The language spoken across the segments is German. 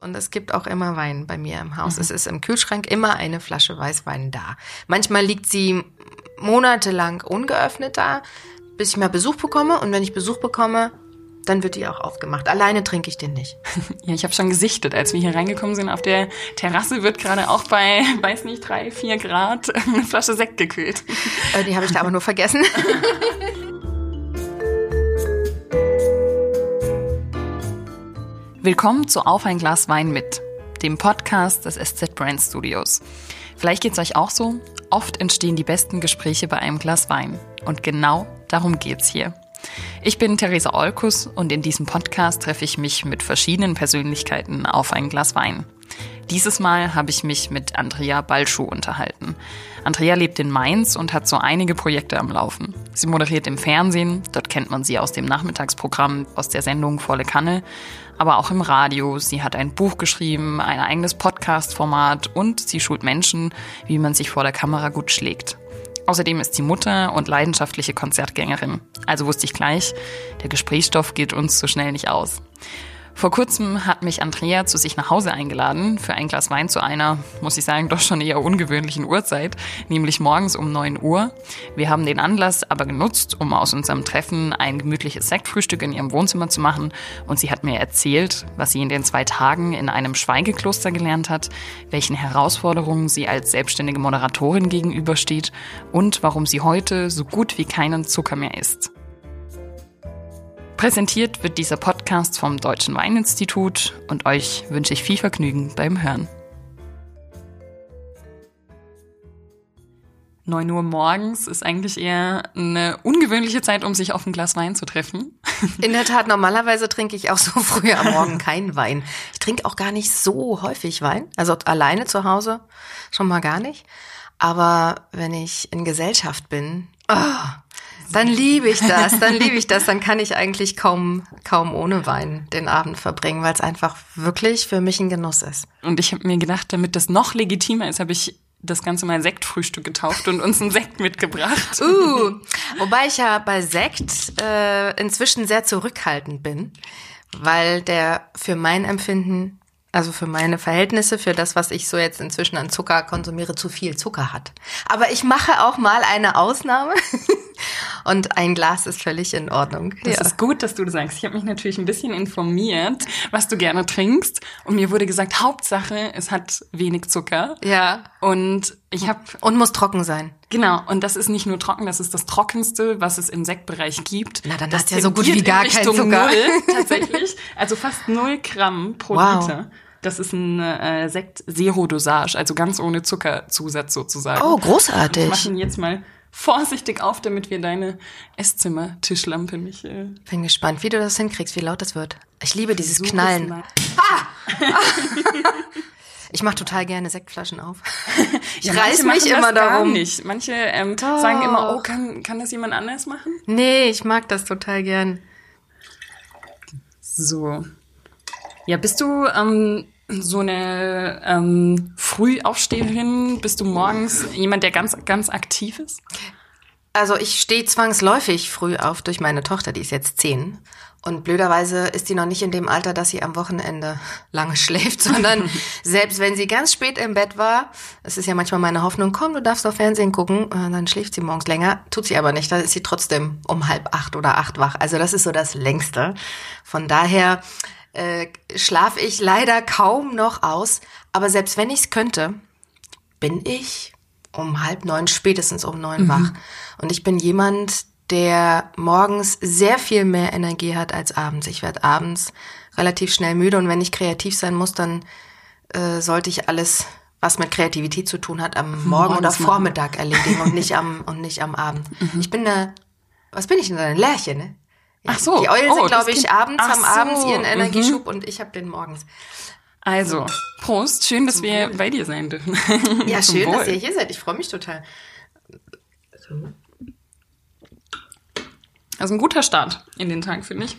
Und es gibt auch immer Wein bei mir im Haus. Mhm. Es ist im Kühlschrank immer eine Flasche Weißwein da. Manchmal liegt sie monatelang ungeöffnet da, bis ich mal Besuch bekomme. Und wenn ich Besuch bekomme, dann wird die auch aufgemacht. Alleine trinke ich den nicht. Ja, ich habe schon gesichtet, als wir hier reingekommen sind. Auf der Terrasse wird gerade auch bei, weiß nicht, drei, vier Grad eine Flasche Sekt gekühlt. Äh, die habe ich da aber nur vergessen. Willkommen zu Auf ein Glas Wein mit, dem Podcast des SZ Brand Studios. Vielleicht geht's euch auch so. Oft entstehen die besten Gespräche bei einem Glas Wein. Und genau darum geht's hier. Ich bin Theresa Olkus und in diesem Podcast treffe ich mich mit verschiedenen Persönlichkeiten auf ein Glas Wein. Dieses Mal habe ich mich mit Andrea Balschuh unterhalten. Andrea lebt in Mainz und hat so einige Projekte am Laufen. Sie moderiert im Fernsehen, dort kennt man sie aus dem Nachmittagsprogramm aus der Sendung Volle Kanne, aber auch im Radio. Sie hat ein Buch geschrieben, ein eigenes Podcast-Format und sie schult Menschen, wie man sich vor der Kamera gut schlägt. Außerdem ist sie Mutter und leidenschaftliche Konzertgängerin. Also wusste ich gleich, der Gesprächsstoff geht uns so schnell nicht aus. Vor kurzem hat mich Andrea zu sich nach Hause eingeladen für ein Glas Wein zu einer, muss ich sagen, doch schon eher ungewöhnlichen Uhrzeit, nämlich morgens um 9 Uhr. Wir haben den Anlass aber genutzt, um aus unserem Treffen ein gemütliches Sektfrühstück in ihrem Wohnzimmer zu machen und sie hat mir erzählt, was sie in den zwei Tagen in einem Schweigekloster gelernt hat, welchen Herausforderungen sie als selbstständige Moderatorin gegenübersteht und warum sie heute so gut wie keinen Zucker mehr isst. Präsentiert wird dieser Podcast vom Deutschen Weininstitut und euch wünsche ich viel Vergnügen beim Hören. 9 Uhr morgens ist eigentlich eher eine ungewöhnliche Zeit, um sich auf ein Glas Wein zu treffen. In der Tat, normalerweise trinke ich auch so früh am Morgen keinen Wein. Ich trinke auch gar nicht so häufig Wein. Also alleine zu Hause schon mal gar nicht. Aber wenn ich in Gesellschaft bin, oh, dann liebe ich das, dann liebe ich das, dann kann ich eigentlich kaum, kaum ohne Wein den Abend verbringen, weil es einfach wirklich für mich ein Genuss ist. Und ich habe mir gedacht, damit das noch legitimer ist, habe ich das Ganze mal Sektfrühstück getauft und uns einen Sekt mitgebracht. Uh, wobei ich ja bei Sekt äh, inzwischen sehr zurückhaltend bin, weil der für mein Empfinden also für meine Verhältnisse, für das, was ich so jetzt inzwischen an Zucker konsumiere, zu viel Zucker hat. Aber ich mache auch mal eine Ausnahme und ein Glas ist völlig in Ordnung. Das ja. ist gut, dass du das sagst. Ich habe mich natürlich ein bisschen informiert, was du gerne trinkst und mir wurde gesagt, Hauptsache, es hat wenig Zucker. Ja. Und ich habe und muss trocken sein. Genau, und das ist nicht nur trocken, das ist das trockenste, was es im Sektbereich gibt. Na, dann das hast du ja so gut wie gar kein Zucker. Null, tatsächlich. Also fast null Gramm pro wow. Liter. Das ist ein äh, Sekt Zero Dosage, also ganz ohne Zuckerzusatz sozusagen. Oh, großartig. Ich mache ihn jetzt mal vorsichtig auf, damit wir deine Esszimmer-Tischlampe nicht. Äh Bin gespannt, wie du das hinkriegst, wie laut das wird. Ich liebe dieses Knallen. Ah! Ich mache total gerne Sektflaschen auf. Ich ja, reiß mich immer darum. Nicht. Manche ähm, sagen immer, oh, kann, kann das jemand anders machen? Nee, ich mag das total gern. So. Ja, bist du ähm, so eine ähm, Frühaufsteherin? Bist du morgens jemand, der ganz, ganz aktiv ist? Also ich stehe zwangsläufig früh auf durch meine Tochter, die ist jetzt zehn. Und blöderweise ist sie noch nicht in dem Alter, dass sie am Wochenende lange schläft, sondern selbst wenn sie ganz spät im Bett war, es ist ja manchmal meine Hoffnung, komm, du darfst auf Fernsehen gucken, äh, dann schläft sie morgens länger, tut sie aber nicht, dann ist sie trotzdem um halb acht oder acht wach. Also das ist so das Längste. Von daher äh, schlafe ich leider kaum noch aus. Aber selbst wenn ich es könnte, bin ich um halb neun, spätestens um neun mhm. wach. Und ich bin jemand, der morgens sehr viel mehr Energie hat als abends. Ich werde abends relativ schnell müde und wenn ich kreativ sein muss, dann äh, sollte ich alles, was mit Kreativität zu tun hat, am Morgen oder Vormittag erledigen und nicht am und nicht am Abend. Mhm. Ich bin eine, was bin ich denn, ein Lärchen, ne? Ach so. Die Eulen oh, sind, glaube ich, abends, haben so. abends ihren Energieschub mhm. und ich habe den morgens. Also, Prost. Schön, dass wir bei dir sein dürfen. Ja, schön, Wohl. dass ihr hier seid. Ich freue mich total. Also ein guter Start in den Tag, finde ich.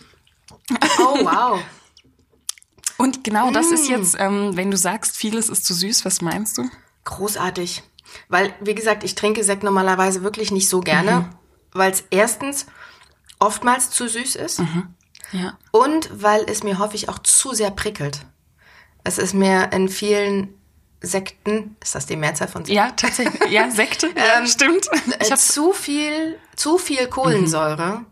Oh, wow. Und genau das ist mm. jetzt, ähm, wenn du sagst, vieles ist zu süß, was meinst du? Großartig. Weil, wie gesagt, ich trinke Sekt normalerweise wirklich nicht so gerne, mhm. weil es erstens oftmals zu süß ist. Mhm. Ja. Und weil es mir häufig auch zu sehr prickelt. Es ist mir in vielen Sekten, ist das die Mehrzahl von Sekten? Ja, tatsächlich. Ja, Sekte, Ähm, stimmt. Ich Äh, hab, zu viel, zu viel Kohlensäure.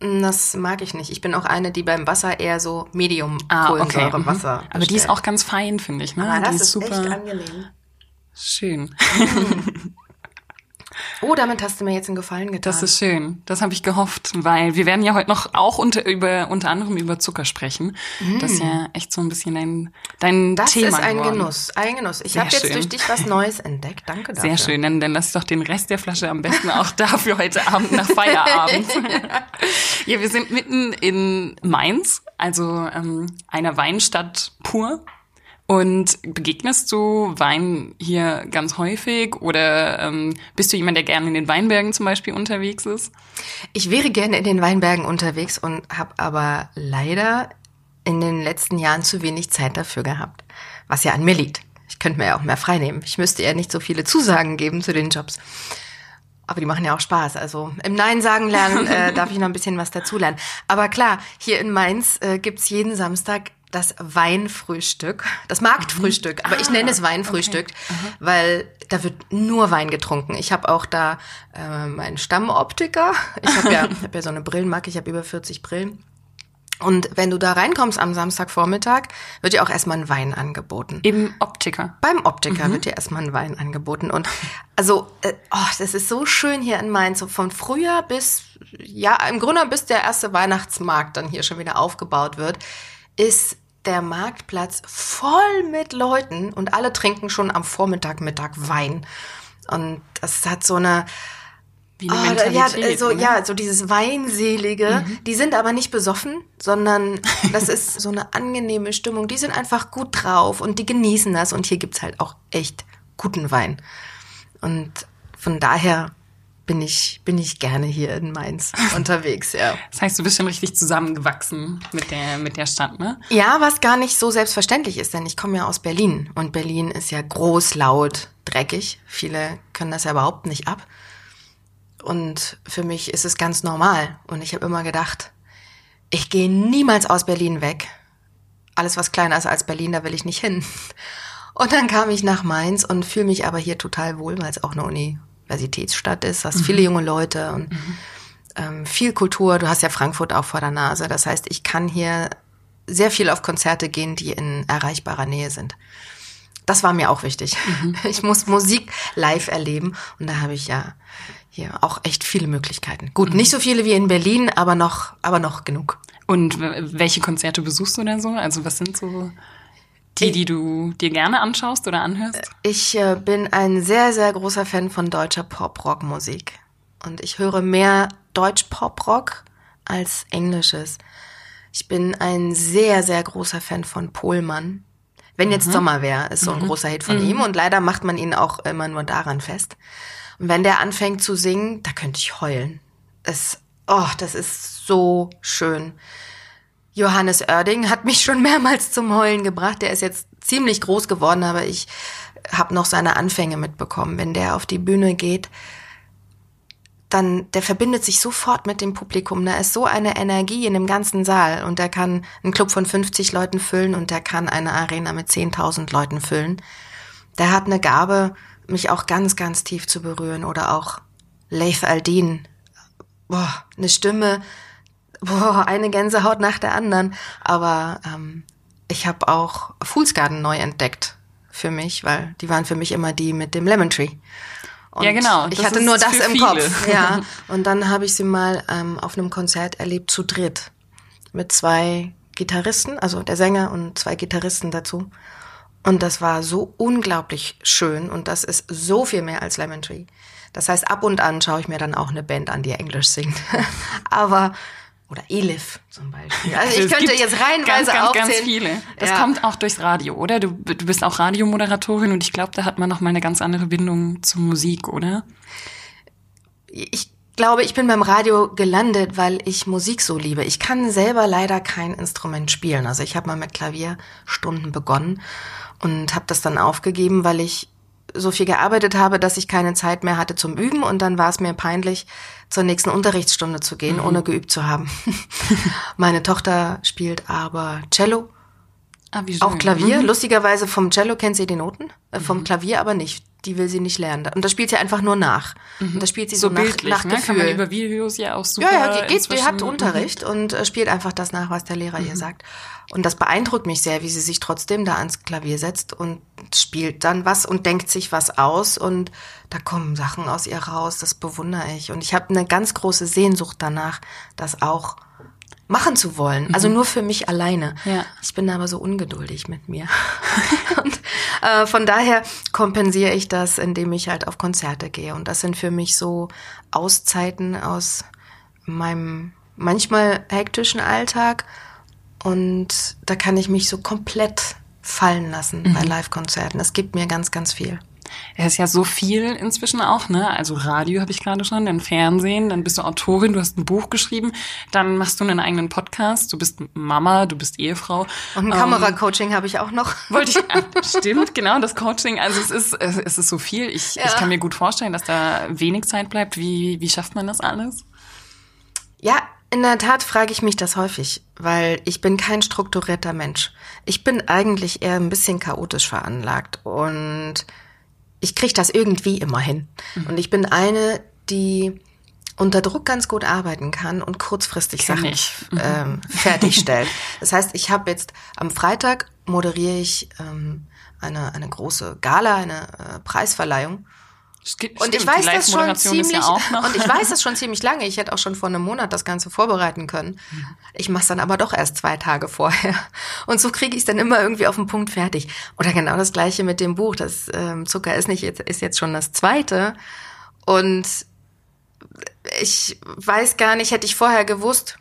Das mag ich nicht. Ich bin auch eine, die beim Wasser eher so Medium ah, okay. Kohlensäure mhm. Wasser. Aber die ist auch ganz fein, finde ich. Ne? Die das ist super echt angenehm. schön. Oh, damit hast du mir jetzt einen Gefallen getan. Das ist schön. Das habe ich gehofft, weil wir werden ja heute noch auch unter, über, unter anderem über Zucker sprechen. Das ist ja echt so ein bisschen dein, dein Mm. das Thema ist ein geworden. Genuss, ein Genuss. Ich habe jetzt durch dich was Neues entdeckt. Danke dafür. Sehr schön, dann, dann lass doch den Rest der Flasche am besten auch dafür heute Abend nach Feierabend. ja, wir sind mitten in Mainz, also ähm, einer Weinstadt pur. Und begegnest du Wein hier ganz häufig oder ähm, bist du jemand, der gerne in den Weinbergen zum Beispiel unterwegs ist? Ich wäre gerne in den Weinbergen unterwegs und habe aber leider in den letzten Jahren zu wenig Zeit dafür gehabt, was ja an mir liegt. Ich könnte mir ja auch mehr frei nehmen. Ich müsste ja nicht so viele Zusagen geben zu den Jobs. Aber die machen ja auch Spaß. Also im Nein sagen lernen äh, darf ich noch ein bisschen was dazulernen. Aber klar, hier in Mainz äh, gibt's jeden Samstag das Weinfrühstück, das Marktfrühstück. Aber ich nenne es Weinfrühstück, weil da wird nur Wein getrunken. Ich habe auch da äh, meinen Stammoptiker. Ich habe ja, ich hab ja so eine Brillenmarke, ich habe über 40 Brillen. Und wenn du da reinkommst am Samstagvormittag, wird dir auch erstmal ein Wein angeboten. Im Optiker. Beim Optiker wird dir erstmal ein Wein angeboten. Und also, äh, oh, das ist so schön hier in Mainz. So von Frühjahr bis, ja, im Grunde bis der erste Weihnachtsmarkt dann hier schon wieder aufgebaut wird, ist der Marktplatz voll mit Leuten und alle trinken schon am Vormittag, Mittag Wein. Und das hat so eine, Wie eine Ah, da- ja, Mentalität. so, oder? Mhm. ja, so dieses Weinselige. Die sind aber nicht besoffen, sondern das ist so eine angenehme Stimmung. Die sind einfach gut drauf und die genießen das. Und hier gibt's halt auch echt guten Wein. Und von daher bin ich, bin ich gerne hier in Mainz unterwegs, ja. Das heißt, du bist schon richtig zusammengewachsen mit der, mit der Stadt, ne? Ja, was gar nicht so selbstverständlich ist, denn ich komme ja aus Berlin und Berlin ist ja groß, laut, dreckig. Viele können das ja überhaupt nicht ab. Und für mich ist es ganz normal. Und ich habe immer gedacht, ich gehe niemals aus Berlin weg. Alles, was kleiner ist als Berlin, da will ich nicht hin. Und dann kam ich nach Mainz und fühle mich aber hier total wohl, weil es auch eine Universitätsstadt ist, hast viele junge Leute und ähm, viel Kultur. Du hast ja Frankfurt auch vor der Nase. Das heißt, ich kann hier sehr viel auf Konzerte gehen, die in erreichbarer Nähe sind. Das war mir auch wichtig. Ich muss Musik live erleben und da habe ich ja hier auch echt viele Möglichkeiten. Gut, nicht so viele wie in Berlin, aber noch, aber noch genug. Und welche Konzerte besuchst du da so? Also was sind so die, die du dir gerne anschaust oder anhörst? Ich äh, bin ein sehr, sehr großer Fan von deutscher Pop-Rock-Musik. Und ich höre mehr Deutsch-Pop-Rock als Englisches. Ich bin ein sehr, sehr großer Fan von Pohlmann. Wenn jetzt Sommer wäre, ist so ein großer Hit von ihm. Und leider macht man ihn auch immer nur daran fest. Und wenn der anfängt zu singen, da könnte ich heulen. Es, oh, das ist so schön. Johannes Oerding hat mich schon mehrmals zum Heulen gebracht. Der ist jetzt ziemlich groß geworden, aber ich habe noch seine Anfänge mitbekommen. Wenn der auf die Bühne geht, dann der verbindet sich sofort mit dem Publikum. Da ist so eine Energie in dem ganzen Saal und der kann einen Club von 50 Leuten füllen und der kann eine Arena mit 10.000 Leuten füllen. Der hat eine Gabe, mich auch ganz, ganz tief zu berühren oder auch Leif Aldin. Boah, eine Stimme, boah, eine Gänsehaut nach der anderen. Aber ähm, ich habe auch Fool's Garden neu entdeckt für mich, weil die waren für mich immer die mit dem Lemon Tree. Und Ja, genau, Ich hatte nur das im viele. Kopf. Ja. Und dann habe ich sie mal ähm, auf einem Konzert erlebt zu dritt mit zwei Gitarristen, also der Sänger und zwei Gitarristen dazu. Und das war so unglaublich schön und das ist so viel mehr als Lemon Tree. Das heißt, ab und an schaue ich mir dann auch eine Band an, die Englisch singt. Aber, oder Elif zum Beispiel. Also ich Es könnte jetzt reihenweise ganz, ganz, aufzählen. ganz viele. Das Ja. kommt auch durchs Radio, oder? Du, du bist auch Radiomoderatorin und ich glaube, da hat man noch mal eine ganz andere Bindung zur Musik, oder? ich glaube, ich bin beim Radio gelandet, weil ich Musik so liebe. Ich kann selber leider kein Instrument spielen. Also ich habe mal mit Klavierstunden begonnen und habe das dann aufgegeben, weil ich so viel gearbeitet habe, dass ich keine Zeit mehr hatte zum Üben und dann war es mir peinlich, zur nächsten Unterrichtsstunde zu gehen, ohne geübt zu haben. Meine Tochter spielt aber Cello Ah. Auch Klavier, Mhm. lustigerweise vom Cello kennt sie die Noten, äh, vom Klavier aber nicht. Die will sie nicht lernen. Und das spielt sie einfach nur nach. Und das spielt sie so, So nach, bildlich, nach ne? Kann man Gefühl. über Videos ja auch super Ja, ja, die, geht, die hat Unterricht und äh, spielt einfach das nach, was der Lehrer ihr sagt. Und das beeindruckt mich sehr, wie sie sich trotzdem da ans Klavier setzt und spielt dann was und denkt sich was aus und da kommen Sachen aus ihr raus, das bewundere ich. Und ich habe eine ganz große Sehnsucht danach, das auch machen zu wollen. Also nur für mich alleine. Ja. Ich bin aber so ungeduldig mit mir. und äh, von daher kompensiere ich das, indem ich halt auf Konzerte gehe. Und das sind für mich so Auszeiten aus meinem manchmal hektischen Alltag. Und da kann ich mich so komplett fallen lassen bei Live-Konzerten. Das gibt mir ganz, ganz viel. Es ist ja so viel inzwischen auch, ne? Also Radio habe ich gerade schon, dann Fernsehen, dann bist du Autorin, du hast ein Buch geschrieben, dann machst du einen eigenen Podcast, du bist Mama, du bist Ehefrau. Und ein Ähm, Kameracoaching habe ich auch noch. Wollte ich, ah, stimmt, genau, das Coaching. Also es ist, es es ist so viel. Ich, ich kann mir gut vorstellen, dass da wenig Zeit bleibt. Wie, wie schafft man das alles? Ja, in der Tat frage ich mich das häufig, weil ich bin kein strukturierter Mensch. Ich bin eigentlich eher ein bisschen chaotisch veranlagt und ich kriege das irgendwie immer hin. Und ich bin eine, die unter Druck ganz gut arbeiten kann und kurzfristig Kenn Sachen ich. ähm, fertigstellt. Das heißt, ich habe jetzt am Freitag moderiere ich ähm, eine, eine große Gala, eine äh, Preisverleihung. Stimmt, Und ich weiß das schon ziemlich, ja und ich weiß das schon ziemlich lange. Ich hätte auch schon vor einem Monat das Ganze vorbereiten können. Ich mache es dann aber doch erst zwei Tage vorher. Und so kriege ich es dann immer irgendwie auf den Punkt fertig. Oder genau das gleiche mit dem Buch. Das ähm, Zucker ist nicht jetzt ist jetzt schon das zweite. Und ich weiß gar nicht, hätte ich vorher gewusst,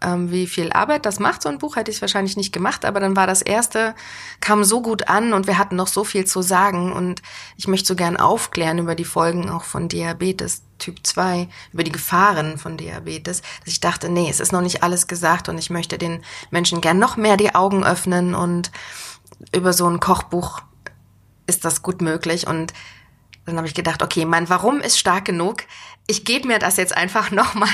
wie viel Arbeit das macht, so ein Buch, hätte ich wahrscheinlich nicht gemacht, aber dann war das erste, kam so gut an und wir hatten noch so viel zu sagen und ich möchte so gern aufklären über die Folgen auch von Diabetes Typ 2, über die Gefahren von Diabetes, dass ich dachte, nee, es ist noch nicht alles gesagt und ich möchte den Menschen gern noch mehr die Augen öffnen und über so ein Kochbuch ist das gut möglich und dann habe ich gedacht, okay, mein Warum ist stark genug. Ich gebe mir das jetzt einfach nochmal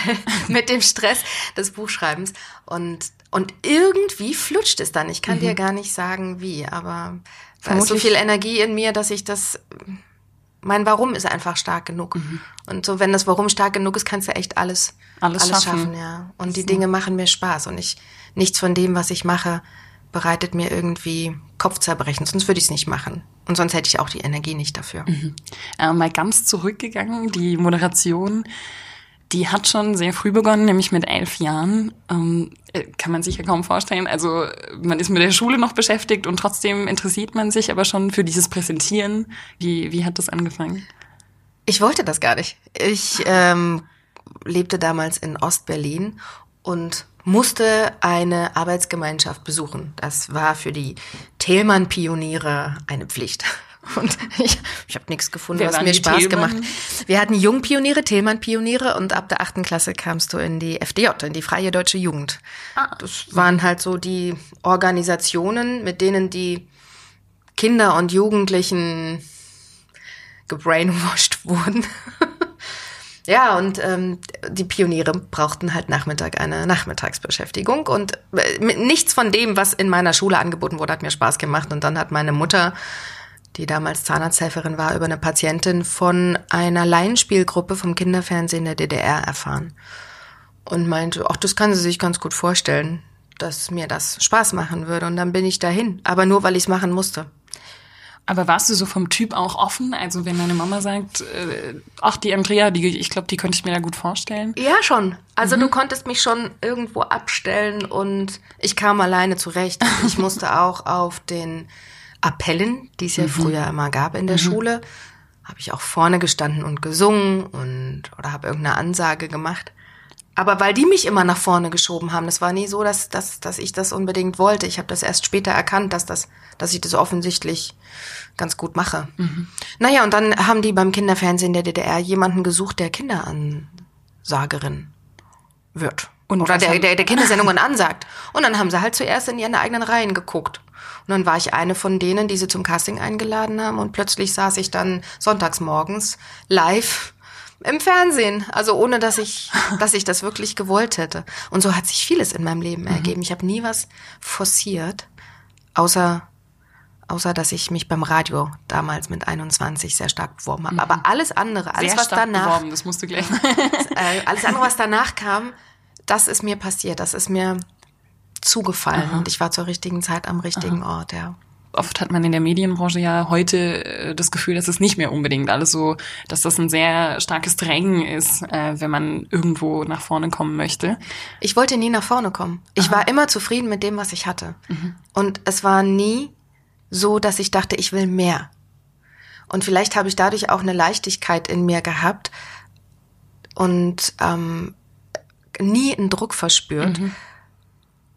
mit dem Stress des Buchschreibens. Und, und irgendwie flutscht es dann. Ich kann dir gar nicht sagen, wie, aber da ist so viel Energie in mir, dass ich das. Mein Warum ist einfach stark genug. Und so, wenn das Warum stark genug ist, kannst du echt alles, Alles schaffen. ja. Und die Dinge machen mir Spaß. Und ich, nichts von dem, was ich mache, bereitet mir irgendwie Kopfzerbrechen. Sonst würde ich es nicht machen. Und sonst hätte ich auch die Energie nicht dafür. Äh, mal ganz zurückgegangen, die Moderation, die hat schon sehr früh begonnen, nämlich mit elf Jahren. Ähm, äh, kann man sich ja kaum vorstellen. Also man ist mit der Schule noch beschäftigt und trotzdem interessiert man sich aber schon für dieses Präsentieren. Wie, wie hat das angefangen? Ich wollte das gar nicht. Ich ähm, lebte damals in Ostberlin und musste eine Arbeitsgemeinschaft besuchen. Das war für die Thälmann-Pioniere eine Pflicht. Und ich, ich habe nichts gefunden, Wer was mir Spaß Thälmann? gemacht. Wir hatten Jungpioniere, Thälmann-Pioniere und ab der achten Klasse kamst du in die FDJ, in die Freie Deutsche Jugend. Ah. Das waren halt so die Organisationen, mit denen die Kinder und Jugendlichen gebrainwashed wurden. Ja, und ähm, die Pioniere brauchten halt Nachmittag eine Nachmittagsbeschäftigung und äh, nichts von dem, was in meiner Schule angeboten wurde, hat mir Spaß gemacht. Und dann hat meine Mutter, die damals Zahnarzthelferin war, über eine Patientin von einer Laienspielgruppe vom Kinderfernsehen der DDR erfahren und meinte, ach, das kann sie sich ganz gut vorstellen, dass mir das Spaß machen würde. Und dann bin ich dahin, aber nur, weil ich es machen musste. Aber warst du so vom Typ auch offen? Also wenn deine Mama sagt, äh, ach die Andrea, die, ich glaube, die könnte ich mir da gut vorstellen. Ja, schon. Also du konntest mich schon irgendwo abstellen und ich kam alleine zurecht. Ich musste auch auf den Appellen, die es ja früher immer gab in der Schule, habe ich auch vorne gestanden und gesungen und oder habe irgendeine Ansage gemacht. Aber weil die mich immer nach vorne geschoben haben, das war nie so, dass, dass, dass ich das unbedingt wollte. Ich habe das erst später erkannt, dass, das, dass ich das offensichtlich ganz gut mache. Naja, und dann haben die beim Kinderfernsehen der DDR jemanden gesucht, der Kinderansagerin wird. Und Oder der, der, der Kindersendungen ansagt. Und dann haben sie halt zuerst in ihren eigenen Reihen geguckt. Und dann war ich eine von denen, die sie zum Casting eingeladen haben. Und plötzlich saß ich dann sonntags morgens live im Fernsehen. Also ohne, dass ich, dass ich das wirklich gewollt hätte. Und so hat sich vieles in meinem Leben ergeben. Ich habe nie was forciert. außer außer dass ich mich beim Radio damals mit 21 sehr stark beworben habe. Mhm. Aber alles andere, alles sehr was danach, beworben, das musst du gleich. äh, alles andere, was danach kam, das ist mir passiert, das ist mir zugefallen Aha. und ich war zur richtigen Zeit am richtigen Aha. Ort, ja oft hat man in der Medienbranche ja heute äh, das Gefühl, dass es nicht mehr unbedingt alles so, dass das ein sehr starkes Drängen ist, äh, wenn man irgendwo nach vorne kommen möchte. Ich wollte nie nach vorne kommen. Ich Aha. war immer zufrieden mit dem, was ich hatte. Mhm. Und es war nie so, dass ich dachte, ich will mehr. Und vielleicht habe ich dadurch auch eine Leichtigkeit in mir gehabt und ähm, nie einen Druck verspürt. Mhm.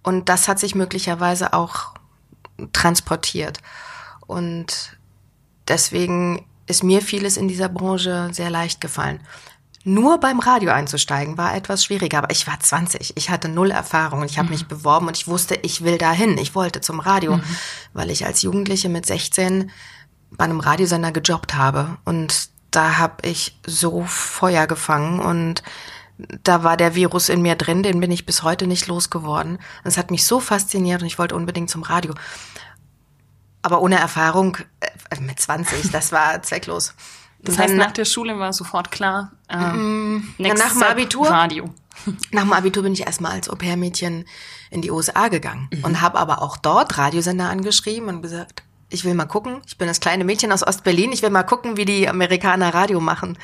Und das hat sich möglicherweise auch transportiert. Und deswegen ist mir vieles in dieser Branche sehr leicht gefallen. Nur beim Radio einzusteigen war etwas schwieriger, aber ich war 20, ich hatte null Erfahrung und ich habe mhm. mich beworben und ich wusste, ich will dahin, ich wollte zum Radio, mhm. weil ich als Jugendliche mit 16 bei einem Radiosender gejobbt habe und da habe ich so Feuer gefangen und da war der Virus in mir drin, den bin ich bis heute nicht losgeworden. Es hat mich so fasziniert und ich wollte unbedingt zum Radio. Aber ohne Erfahrung äh, mit 20, das war zwecklos. Das heißt, nach der Schule war sofort klar, äh, mm, nach dem Abitur, Radio. Nach dem Abitur bin ich erstmal als Au-pair-Mädchen in die USA gegangen mhm. und habe aber auch dort Radiosender angeschrieben und gesagt, ich will mal gucken, ich bin das kleine Mädchen aus Ostberlin, ich will mal gucken, wie die Amerikaner Radio machen.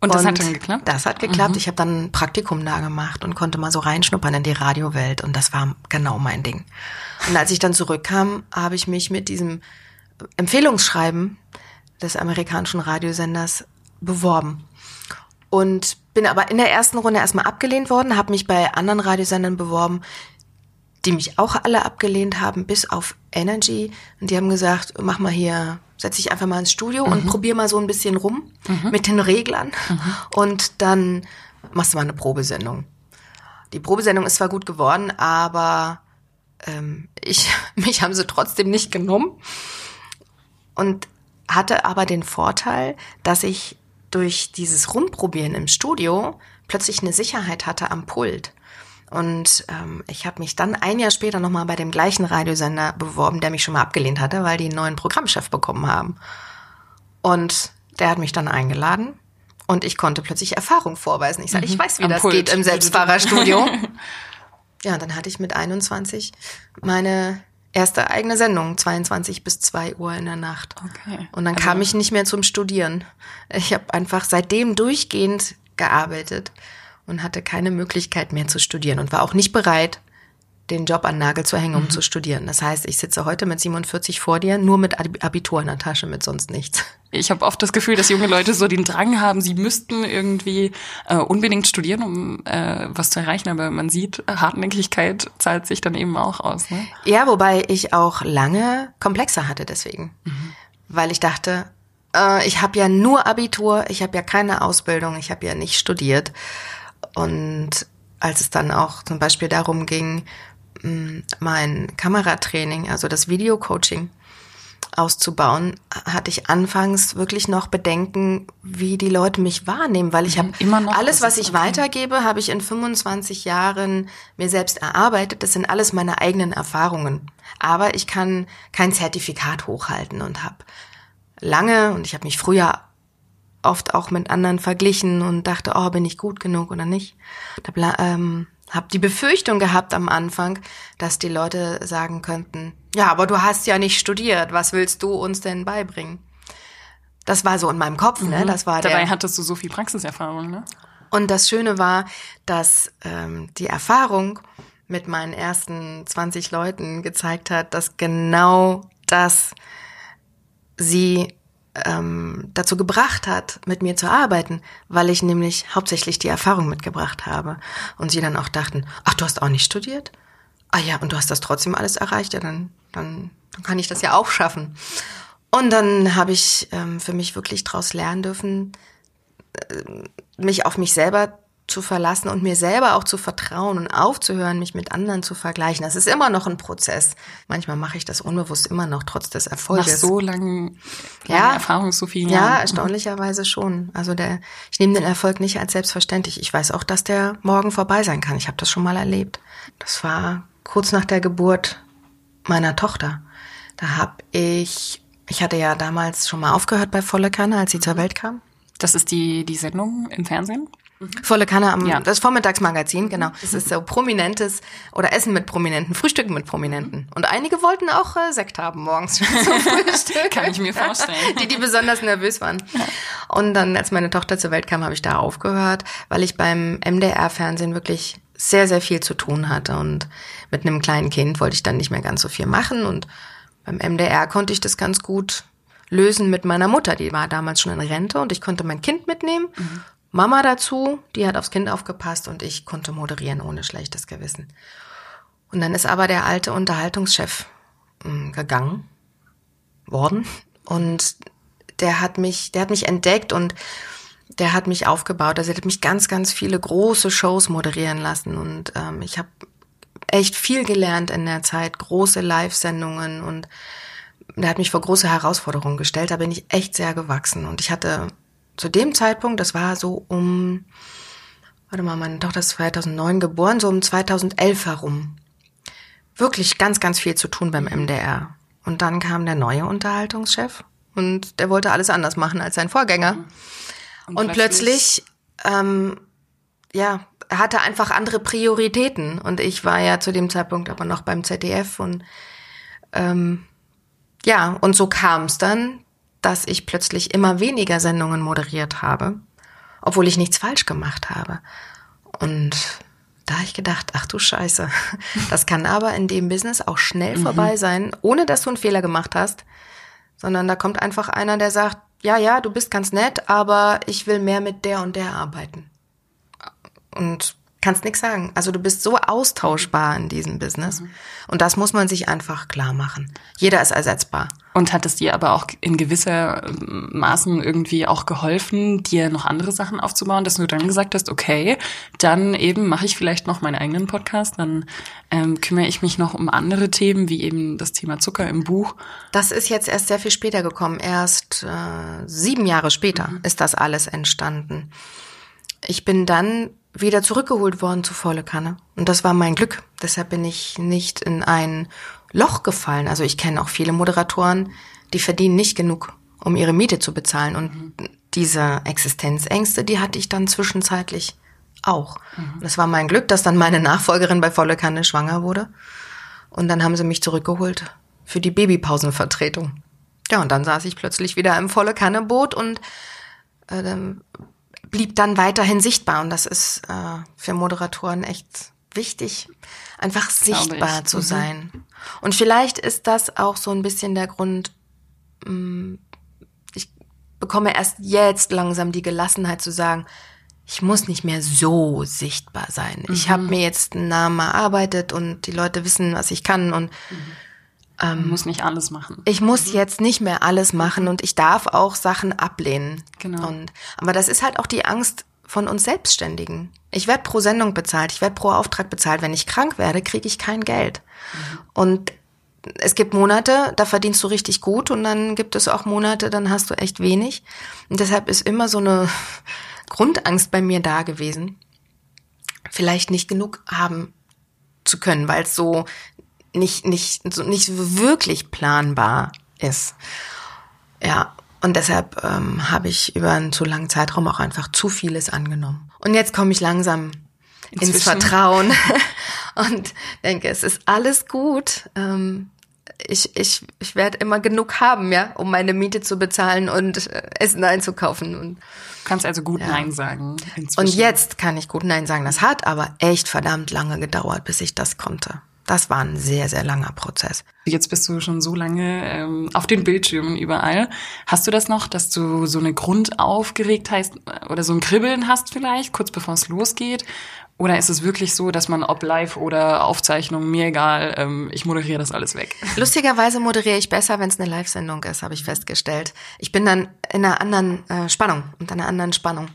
Und das und hat dann geklappt? Das hat geklappt. Mhm. Ich habe dann ein Praktikum da gemacht und konnte mal so reinschnuppern in die Radiowelt und das war genau mein Ding. Und als ich dann zurückkam, habe ich mich mit diesem Empfehlungsschreiben des amerikanischen Radiosenders beworben. Und bin aber in der ersten Runde erstmal abgelehnt worden, habe mich bei anderen Radiosendern beworben, die mich auch alle abgelehnt haben, bis auf Energy. Und die haben gesagt, mach mal hier setz dich einfach mal ins Studio mhm. und probier mal so ein bisschen rum mhm. mit den Reglern mhm. und dann machst du mal eine Probesendung. Die Probesendung ist zwar gut geworden, aber ähm, ich, mich haben sie trotzdem nicht genommen und hatte aber den Vorteil, dass ich durch dieses Rumprobieren im Studio plötzlich eine Sicherheit hatte am Pult. Und ähm, ich habe mich dann ein Jahr später nochmal bei dem gleichen Radiosender beworben, der mich schon mal abgelehnt hatte, weil die einen neuen Programmchef bekommen haben. Und der hat mich dann eingeladen und ich konnte plötzlich Erfahrung vorweisen. Ich sage, mhm. ich weiß, wie Am das Pult. geht im Selbstfahrerstudio. ja, dann hatte ich mit 21 meine erste eigene Sendung, 22 bis 2 Uhr in der Nacht. Okay. Und dann also. kam ich nicht mehr zum Studieren. Ich habe einfach seitdem durchgehend gearbeitet und hatte keine Möglichkeit mehr zu studieren und war auch nicht bereit, den Job an Nagel zu hängen, um mhm. zu studieren. Das heißt, ich sitze heute mit 47 vor dir, nur mit Abitur in der Tasche, mit sonst nichts. Ich habe oft das Gefühl, dass junge Leute so den Drang haben, sie müssten irgendwie äh, unbedingt studieren, um äh, was zu erreichen. Aber man sieht, Hartnäckigkeit zahlt sich dann eben auch aus. Ne? Ja, wobei ich auch lange Komplexer hatte deswegen. Mhm. Weil ich dachte, äh, ich habe ja nur Abitur, ich habe ja keine Ausbildung, ich habe ja nicht studiert. Und als es dann auch zum Beispiel darum ging, mm, mein Kameratraining, also das Videocoaching auszubauen, hatte ich anfangs wirklich noch Bedenken, wie die Leute mich wahrnehmen, weil ich mhm, habe immer noch alles, was ich weitergebe, habe ich in 25 Jahren mir selbst erarbeitet. Das sind alles meine eigenen Erfahrungen. Aber ich kann kein Zertifikat hochhalten und habe lange und ich habe mich früher oft auch mit anderen verglichen und dachte, oh, bin ich gut genug oder nicht. Da ähm, habe die Befürchtung gehabt am Anfang, dass die Leute sagen könnten, ja, aber du hast ja nicht studiert, was willst du uns denn beibringen? Das war so in meinem Kopf, ne? Mhm. Das war Dabei der, hattest du so viel Praxiserfahrung, ne? Und das Schöne war, dass ähm, die Erfahrung mit meinen ersten 20 Leuten gezeigt hat, dass genau das sie ähm, dazu gebracht hat, mit mir zu arbeiten, weil ich nämlich hauptsächlich die Erfahrung mitgebracht habe. Und sie dann auch dachten, ach, du hast auch nicht studiert? Ah ja, und du hast das trotzdem alles erreicht, ja, dann, dann, dann kann ich das ja auch schaffen. Und dann habe ich ähm, für mich wirklich daraus lernen dürfen, äh, mich auf mich selber zu verlassen und mir selber auch zu vertrauen und aufzuhören, mich mit anderen zu vergleichen. Das ist immer noch ein Prozess. Manchmal mache ich das unbewusst immer noch, trotz des Erfolges. Nach so langen ja, Erfahrung, so vielen Jahren. Ja, erstaunlicherweise schon. Also der, ich nehme den Erfolg nicht als selbstverständlich. Ich weiß auch, dass der morgen vorbei sein kann. Ich habe das schon mal erlebt. Das war kurz nach der Geburt meiner Tochter. Da habe ich, ich hatte ja damals schon mal aufgehört bei Volle Kanne, als sie zur Welt kam. Das ist die, die Sendung im Fernsehen? Volle Kanne am Ja. das Vormittagsmagazin, genau. Das ist so prominentes oder Essen mit Prominenten, Frühstücken mit Prominenten. Und einige wollten auch äh, Sekt haben morgens zum Frühstück. Kann ich mir vorstellen. Die, die besonders nervös waren. Und dann, als meine Tochter zur Welt kam, habe ich da aufgehört, weil ich beim MDR-Fernsehen wirklich sehr, sehr viel zu tun hatte. Und mit einem kleinen Kind wollte ich dann nicht mehr ganz so viel machen. Und beim MDR konnte ich das ganz gut lösen mit meiner Mutter. Die war damals schon in Rente und ich konnte mein Kind mitnehmen. Mama dazu, die hat aufs Kind aufgepasst und ich konnte moderieren ohne schlechtes Gewissen. Und dann ist aber der alte Unterhaltungschef mh, gegangen worden und der hat mich, der hat mich entdeckt und der hat mich aufgebaut. Also er hat mich ganz, ganz viele große Shows moderieren lassen und ähm, ich habe echt viel gelernt in der Zeit, große Live-Sendungen und der hat mich vor große Herausforderungen gestellt. Da bin ich echt sehr gewachsen und ich hatte zu dem Zeitpunkt, das war so um, warte mal, meine Tochter ist 2009 geboren, so um 2011 herum, wirklich ganz, ganz viel zu tun beim MDR. Und dann kam der neue Unterhaltungschef und der wollte alles anders machen als sein Vorgänger. Und, plötzlich, ähm, ja, er hatte einfach andere Prioritäten. Und ich war ja zu dem Zeitpunkt aber noch beim ZDF und ähm, ja, und so kam es dann, dass ich plötzlich immer weniger Sendungen moderiert habe, obwohl ich nichts falsch gemacht habe. Und da habe ich gedacht, ach du Scheiße, das kann aber in dem Business auch schnell vorbei sein, ohne dass du einen Fehler gemacht hast, sondern da kommt einfach einer, der sagt, ja, ja, du bist ganz nett, aber ich will mehr mit der und der arbeiten. Und kannst nichts sagen. Also du bist so austauschbar in diesem Business. Und das muss man sich einfach klar machen. Jeder ist ersetzbar. Und hat es dir aber auch in gewisser ähm, Maßen irgendwie auch geholfen, dir noch andere Sachen aufzubauen, dass du dann gesagt hast, okay, dann eben mache ich vielleicht noch meinen eigenen Podcast, dann ähm, kümmere ich mich noch um andere Themen, wie eben das Thema Zucker im Buch. Das ist jetzt erst sehr viel später gekommen. Erst äh, sieben Jahre später ist das alles entstanden. Ich bin dann wieder zurückgeholt worden zu volle Kanne. Und das war mein Glück. Deshalb bin ich nicht in ein Loch gefallen. Also ich kenne auch viele Moderatoren, die verdienen nicht genug, um ihre Miete zu bezahlen. Und diese Existenzängste, die hatte ich dann zwischenzeitlich auch. Und es war mein Glück, dass dann meine Nachfolgerin bei volle Kanne schwanger wurde. Und dann haben sie mich zurückgeholt für die Babypausenvertretung. Ja, und dann saß ich plötzlich wieder im volle Kanne Boot und äh, dann blieb dann weiterhin sichtbar. Und das ist äh, für Moderatoren echt wichtig, einfach sichtbar ich. zu Mhm. sein. Und vielleicht ist das auch so ein bisschen der Grund, mh, ich bekomme erst jetzt langsam die Gelassenheit zu sagen, ich muss nicht mehr so sichtbar sein. Ich habe mir jetzt einen Namen erarbeitet und die Leute wissen, was ich kann und Man muss nicht alles machen. ich muss jetzt nicht mehr alles machen und ich darf auch Sachen ablehnen. Genau. Und, aber das ist halt auch die Angst von uns Selbstständigen. Ich werde pro Sendung bezahlt, ich werde pro Auftrag bezahlt. Wenn ich krank werde, kriege ich kein Geld. Und es gibt Monate, da verdienst du richtig gut und dann gibt es auch Monate, dann hast du echt wenig. Und deshalb ist immer so eine Grundangst bei mir da gewesen, vielleicht nicht genug haben zu können, weil es so nicht, nicht, nicht wirklich planbar ist. Ja, und deshalb ähm, habe ich über einen zu langen Zeitraum auch einfach zu vieles angenommen. Und jetzt komme ich langsam ins Inzwischen. Vertrauen und denke, es ist alles gut. Ähm, ich, ich, ich werde immer genug haben, ja, um meine Miete zu bezahlen und äh, Essen einzukaufen. Und, Du kannst also gut Nein sagen. und Inzwischen. jetzt kann ich gut Nein sagen. Das hat aber echt verdammt lange gedauert, bis ich das konnte. Das war ein sehr, sehr langer Prozess. Jetzt bist du schon so lange ähm, auf den Bildschirmen überall. Hast du das noch, dass du so eine Grundaufgeregtheit oder so ein Kribbeln hast vielleicht, kurz bevor es losgeht? Oder ist es wirklich so, dass man ob live oder Aufzeichnung, mir egal, ähm, ich moderiere das alles weg? Lustigerweise moderiere ich besser, wenn es eine Live-Sendung ist, habe ich festgestellt. Ich bin dann in einer anderen äh, Spannung und einer anderen Spannung.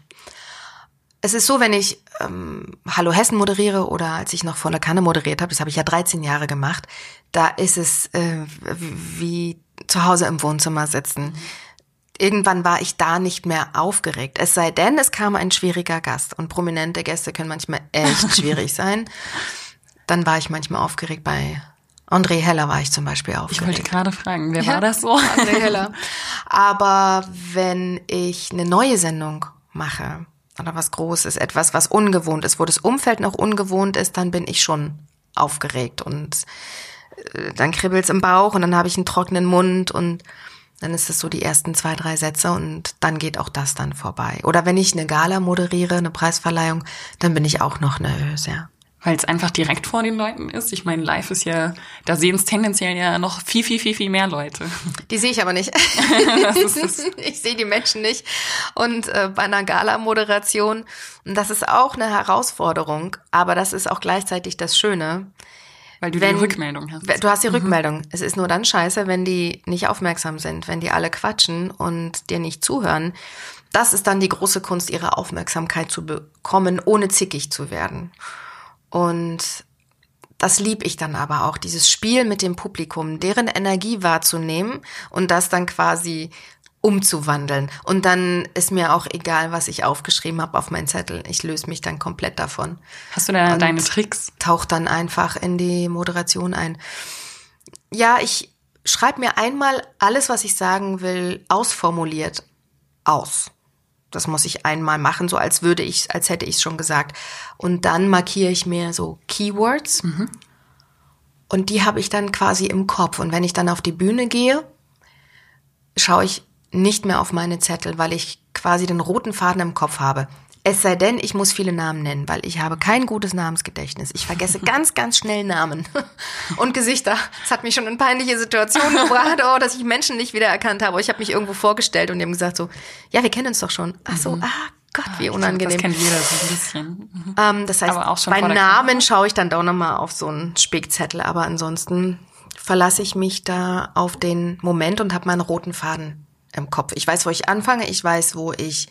Es ist so, wenn ich ähm, Hallo Hessen moderiere oder als ich noch volle Kanne moderiert habe, das habe ich ja 13 Jahre gemacht, da ist es äh, wie zu Hause im Wohnzimmer sitzen. Irgendwann war ich da nicht mehr aufgeregt. Es sei denn, es kam ein schwieriger Gast. Und prominente Gäste können manchmal echt schwierig sein. Dann war ich manchmal aufgeregt bei André Heller war ich zum Beispiel auch. Ich wollte gerade fragen, wer ja, war das so? André Heller. Aber wenn ich eine neue Sendung mache oder was Großes, etwas, was ungewohnt ist, wo das Umfeld noch ungewohnt ist, dann bin ich schon aufgeregt und äh, dann kribbelt's im Bauch und dann habe ich einen trockenen Mund und dann ist es so die ersten zwei, drei Sätze und dann geht auch das dann vorbei. Oder wenn ich eine Gala moderiere, eine Preisverleihung, dann bin ich auch noch nervös, ja. Weil es einfach direkt vor den Leuten ist. Ich meine, live ist ja, da sehen es tendenziell ja noch viel, viel, viel, viel mehr Leute. Die sehe ich aber nicht. ich sehe die Menschen nicht. Und äh, bei einer Gala-Moderation, das ist auch eine Herausforderung, aber das ist auch gleichzeitig das Schöne, weil du wenn, die Rückmeldung hast. Du hast die mhm. Rückmeldung. Es ist nur dann scheiße, wenn die nicht aufmerksam sind, wenn die alle quatschen und dir nicht zuhören. Das ist dann die große Kunst, ihre Aufmerksamkeit zu bekommen, ohne zickig zu werden. Und das lieb ich dann aber auch, dieses Spiel mit dem Publikum, deren Energie wahrzunehmen und das dann quasi umzuwandeln. Und dann ist mir auch egal, was ich aufgeschrieben habe auf meinen Zettel. Ich löse mich dann komplett davon. Hast du da deine Tricks? Tauch dann einfach in die Moderation ein. Ja, ich schreibe mir einmal alles, was ich sagen will, ausformuliert aus. Das muss ich einmal machen, so als würde ich, als hätte ich es schon gesagt. Und dann markiere ich mir so Keywords. Mhm. Und die habe ich dann quasi im Kopf. Und wenn ich dann auf die Bühne gehe, schaue ich nicht mehr auf meine Zettel, weil ich quasi den roten Faden im Kopf habe. Es sei denn, ich muss viele Namen nennen, weil ich habe kein gutes Namensgedächtnis. Ich vergesse ganz, ganz schnell Namen und Gesichter. Das hat mich schon in peinliche Situationen gebracht, oh, dass ich Menschen nicht wiedererkannt habe. Ich habe mich irgendwo vorgestellt und die haben gesagt so, ja, wir kennen uns doch schon. Ach so, mhm. ah Gott, wie unangenehm. Das kennt jeder so ein bisschen. Mhm. Ähm, das heißt, bei Namen schaue ich dann doch nochmal auf so einen Spickzettel, aber ansonsten verlasse ich mich da auf den Moment und habe meinen roten Faden im Kopf. Ich weiß, wo ich anfange, ich weiß, wo ich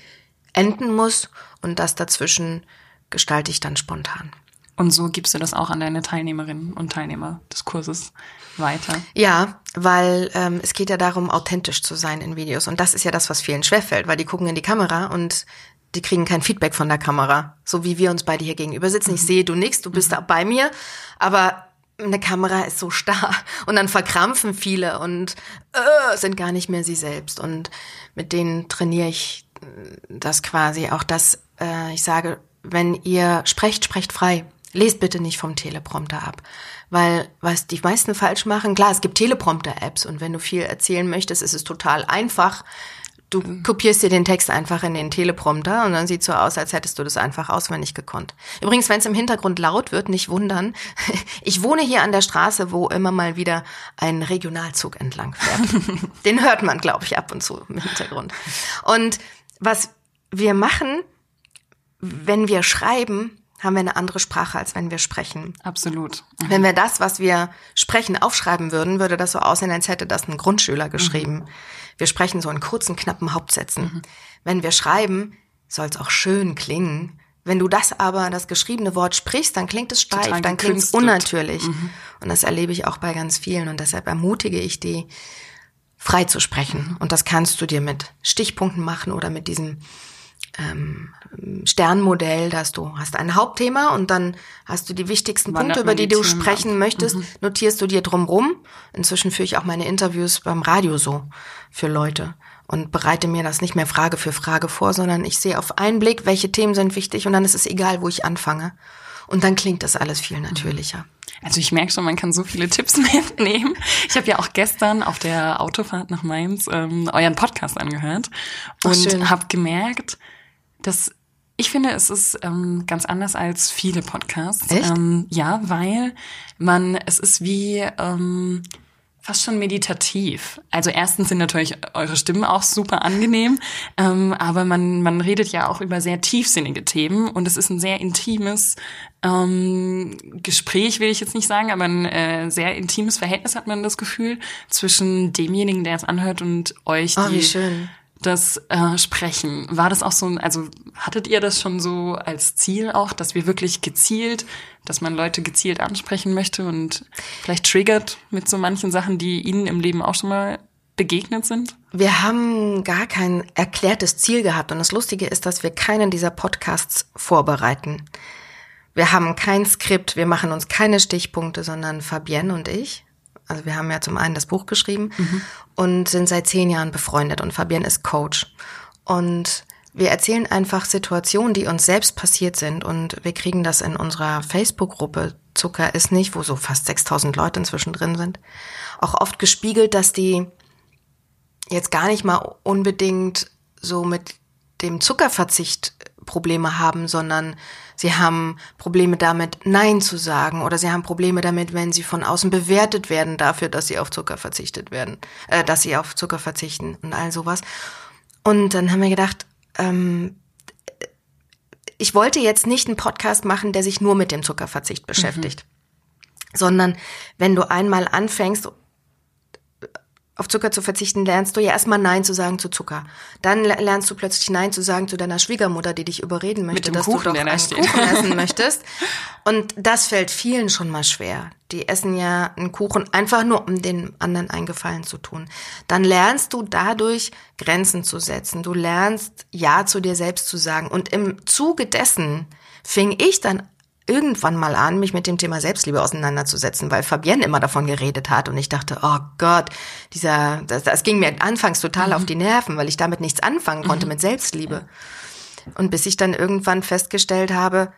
enden muss und das dazwischen gestalte ich dann spontan. Und so gibst du das auch an deine Teilnehmerinnen und Teilnehmer des Kurses weiter? Ja, weil ähm, es geht ja darum, authentisch zu sein in Videos. Und das ist ja das, was vielen schwerfällt, weil die gucken in die Kamera und die kriegen kein Feedback von der Kamera. So wie wir uns beide hier gegenüber sitzen. Ich mhm. sehe, du nix, du bist mhm. da bei mir, aber eine Kamera ist so starr und dann verkrampfen viele und äh, sind gar nicht mehr sie selbst. Und mit denen trainiere ich das quasi auch, dass äh, ich sage, wenn ihr sprecht, sprecht frei. Lest bitte nicht vom Teleprompter ab. Weil was die meisten falsch machen, klar, es gibt Teleprompter-Apps und wenn du viel erzählen möchtest, ist es total einfach, Du kopierst dir den Text einfach in den Teleprompter und dann sieht so aus, als hättest du das einfach auswendig gekonnt. Übrigens, wenn es im Hintergrund laut wird, nicht wundern. Ich wohne hier an der Straße, wo immer mal wieder ein Regionalzug entlang fährt. den hört man, glaube ich, ab und zu im Hintergrund. Und was wir machen, wenn wir schreiben, haben wir eine andere Sprache, als wenn wir sprechen. Absolut. Mhm. Wenn wir das, was wir sprechen, aufschreiben würden, würde das so aussehen, als hätte das ein Grundschüler geschrieben. Mhm. Wir sprechen so in kurzen, knappen Hauptsätzen. Mhm. Wenn wir schreiben, soll es auch schön klingen. Wenn du das aber, das geschriebene Wort sprichst, dann klingt es steif, Total dann klingt es unnatürlich. Mhm. Und das erlebe ich auch bei ganz vielen. Und deshalb ermutige ich die, frei zu sprechen. Und das kannst du dir mit Stichpunkten machen oder mit diesem ähm, Sternmodell, dass du hast ein Hauptthema und dann hast du die wichtigsten Wandert Punkte, über die, die du sprechen ab. möchtest, mhm. notierst du dir drumrum. Inzwischen führe ich auch meine Interviews beim Radio so für Leute und bereite mir das nicht mehr Frage für Frage vor, sondern ich sehe auf einen Blick, welche Themen sind wichtig und dann ist es egal, wo ich anfange. Und dann klingt das alles viel natürlicher. Also ich merke schon, man kann so viele Tipps mitnehmen. Ich habe ja auch gestern auf der Autofahrt nach Mainz ähm, euren Podcast angehört und habe gemerkt, das, ich finde, es ist ähm, ganz anders als viele Podcasts. Echt? Ähm, ja, weil man, es ist wie ähm, fast schon meditativ. Also erstens sind natürlich eure Stimmen auch super angenehm, ähm, aber man, man redet ja auch über sehr tiefsinnige Themen und es ist ein sehr intimes ähm, Gespräch, will ich jetzt nicht sagen, aber ein äh, sehr intimes Verhältnis hat man das Gefühl zwischen demjenigen, der es anhört und euch, oh, die schön das äh, Sprechen. War das auch so, also hattet ihr das schon so als Ziel auch, dass wir wirklich gezielt, dass man Leute gezielt ansprechen möchte und vielleicht triggert mit so manchen Sachen, die ihnen im Leben auch schon mal begegnet sind? Wir haben gar kein erklärtes Ziel gehabt und das Lustige ist, dass wir keinen dieser Podcasts vorbereiten. Wir haben kein Skript, wir machen uns keine Stichpunkte, sondern Fabienne und ich Also wir haben ja zum einen das Buch geschrieben mhm. und sind seit zehn Jahren befreundet und Fabian ist Coach. Und wir erzählen einfach Situationen, die uns selbst passiert sind und wir kriegen das in unserer Facebook-Gruppe Zucker ist nicht, wo so fast 6000 Leute inzwischen drin sind, auch oft gespiegelt, dass die jetzt gar nicht mal unbedingt so mit dem Zuckerverzicht Probleme haben, sondern sie haben Probleme damit, Nein zu sagen oder sie haben Probleme damit, wenn sie von außen bewertet werden dafür, dass sie auf Zucker verzichtet werden, äh, dass sie auf Zucker verzichten und all sowas. Und dann haben wir gedacht, ähm, ich wollte jetzt nicht einen Podcast machen, der sich nur mit dem Zuckerverzicht beschäftigt, mhm. sondern wenn du einmal anfängst auf Zucker zu verzichten, lernst du ja erstmal Nein zu sagen zu Zucker. Dann lernst du plötzlich Nein zu sagen zu deiner Schwiegermutter, die dich überreden möchte, dass Kuchen, du doch einen Kuchen essen möchtest. Und das fällt vielen schon mal schwer. Die essen ja einen Kuchen einfach nur, um den anderen einen Gefallen zu tun. Dann lernst du dadurch Grenzen zu setzen. Du lernst Ja zu dir selbst zu sagen. Und im Zuge dessen fing ich dann irgendwann mal an, mich mit dem Thema Selbstliebe auseinanderzusetzen, weil Fabienne immer davon geredet hat und ich dachte, oh Gott, dieser, das, das ging mir anfangs total mhm. auf die Nerven, weil ich damit nichts anfangen konnte mhm. mit Selbstliebe. Und bis ich dann irgendwann festgestellt habe,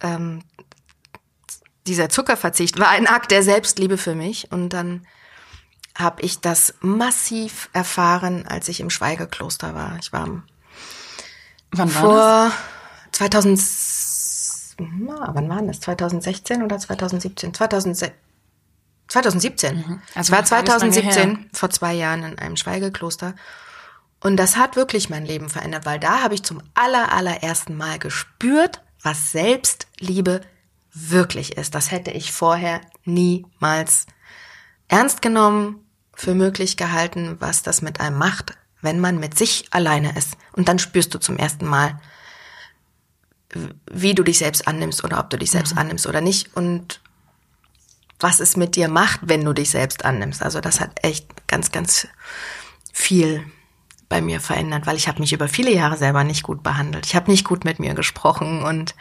ähm, dieser Zuckerverzicht war ein Akt der Selbstliebe für mich und dann habe ich das massiv erfahren, als ich im Schweigekloster war. Ich war Wann war vor das? 2000 na, wann war das? 2016 oder 2017? 2017. 2017. Mhm. Also war 2017, vor zwei Jahren in einem Schweigekloster. Und das hat wirklich mein Leben verändert, weil da habe ich zum aller, allerersten Mal gespürt, was Selbstliebe wirklich ist. Das hätte ich vorher niemals ernst genommen, für möglich gehalten, was das mit einem macht, wenn man mit sich alleine ist. Und dann spürst du zum ersten Mal, wie du dich selbst annimmst oder ob du dich selbst mhm. annimmst oder nicht und was es mit dir macht, wenn du dich selbst annimmst. Also das hat echt ganz, ganz viel bei mir verändert, weil ich habe mich über viele Jahre selber nicht gut behandelt. Ich habe nicht gut mit mir gesprochen und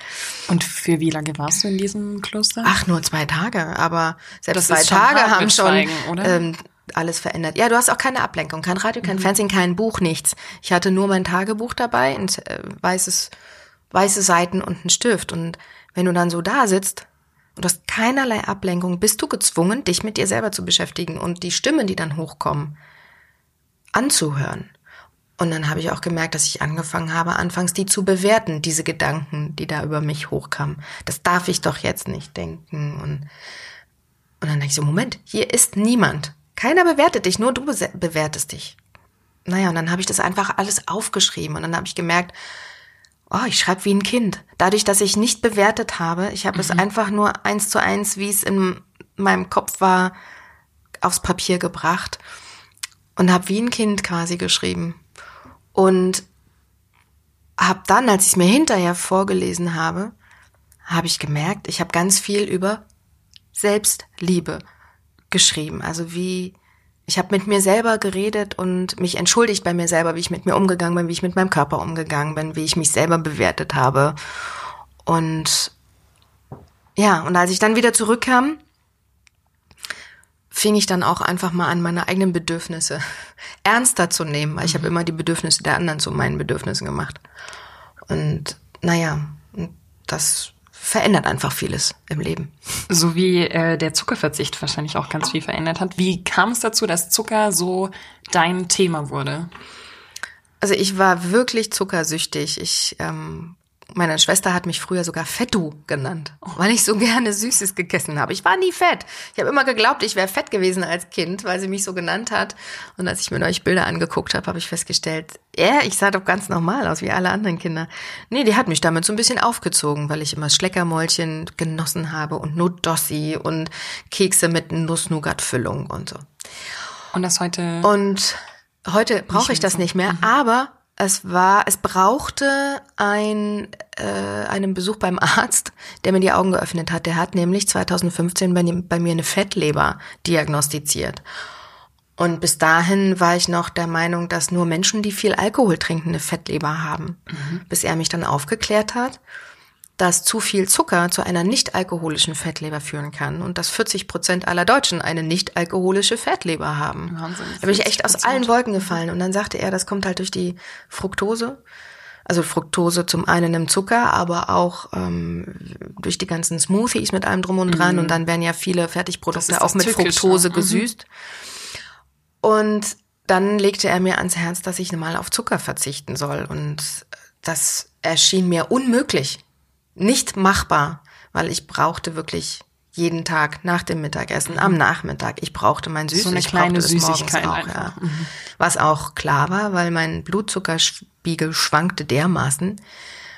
und für wie lange warst du in diesem Kloster? Ach, nur zwei Tage, aber selbst zwei Tage haben schon ähm, alles verändert. Ja, du hast auch keine Ablenkung, kein Radio, kein mhm. Fernsehen, kein Buch, nichts. Ich hatte nur mein Tagebuch dabei, ein äh, weißes weiße Seiten und einen Stift. Und wenn du dann so da sitzt und hast keinerlei Ablenkung, bist du gezwungen, dich mit dir selber zu beschäftigen und die Stimmen, die dann hochkommen, anzuhören. Und dann habe ich auch gemerkt, dass ich angefangen habe, anfangs die zu bewerten, diese Gedanken, die da über mich hochkamen. Das darf ich doch jetzt nicht denken. Und, und dann denke ich so, Moment, hier ist niemand. Keiner bewertet dich, nur du bewertest dich. Naja, und dann habe ich das einfach alles aufgeschrieben und dann habe ich gemerkt, oh, ich schreibe wie ein Kind. Dadurch, dass ich nicht bewertet habe, ich habe mhm. es einfach nur eins zu eins, wie es in meinem Kopf war, aufs Papier gebracht und habe wie ein Kind quasi geschrieben. Und habe dann, als ich es mir hinterher vorgelesen habe, habe ich gemerkt, ich habe ganz viel über Selbstliebe geschrieben. Also wie ich habe mit mir selber geredet und mich entschuldigt bei mir selber, wie ich mit mir umgegangen bin, wie ich mit meinem Körper umgegangen bin, wie ich mich selber bewertet habe. Und ja, und als ich dann wieder zurückkam, fing ich dann auch einfach mal an, meine eigenen Bedürfnisse ernster zu nehmen, weil ich habe mhm. immer die Bedürfnisse der anderen zu meinen Bedürfnissen gemacht. Und naja, das verändert einfach vieles im Leben. So wie äh, der Zuckerverzicht wahrscheinlich auch ganz viel verändert hat. Wie kam es dazu, dass Zucker so dein Thema wurde? Also ich war wirklich zuckersüchtig. Ich ähm, meine Schwester hat mich früher sogar Fettu genannt, weil ich so gerne Süßes gegessen habe. Ich war nie fett. Ich habe immer geglaubt, ich wäre fett gewesen als Kind, weil sie mich so genannt hat. Und als ich mir neulich Bilder angeguckt habe, habe ich festgestellt, ja, ich sah doch ganz normal aus wie alle anderen Kinder. Nee, die hat mich damit so ein bisschen aufgezogen, weil ich immer Schleckermäulchen genossen habe und Nutdossi und Kekse mit Nuss-Nougat-Füllung und so. Und das heute? Und heute brauche ich das so. nicht mehr, mhm. aber es war, es brauchte ein, äh, einen Besuch beim Arzt, der mir die Augen geöffnet hat. Der hat nämlich 2015 bei, bei mir eine Fettleber diagnostiziert. Und bis dahin war ich noch der Meinung, dass nur Menschen, die viel Alkohol trinken, eine Fettleber haben. Mhm. Bis er mich dann aufgeklärt hat, dass zu viel Zucker zu einer nicht alkoholischen Fettleber führen kann und dass 40 Prozent aller Deutschen eine nicht alkoholische Fettleber haben. Wahnsinn, Da bin ich echt aus 40%. allen Wolken gefallen. Und dann sagte er, das kommt halt durch die Fructose. Also Fructose zum einen im Zucker, aber auch ähm, durch die ganzen Smoothies mit allem drum und dran. Und dann werden ja viele Mhm. Fertigprodukte auch mit. Fructose Mhm. gesüßt. Und dann legte er mir ans Herz, dass ich mal auf Zucker verzichten soll. Und das erschien mir unmöglich, nicht machbar, weil ich brauchte wirklich jeden Tag nach dem Mittagessen, am Nachmittag, ich brauchte mein Süßes. Mhm. So eine ich kleine brauchte es morgens Süßigkeit auch, einfach. Mhm. ja. Was auch klar war, weil mein Blutzuckerspiegel schwankte dermaßen.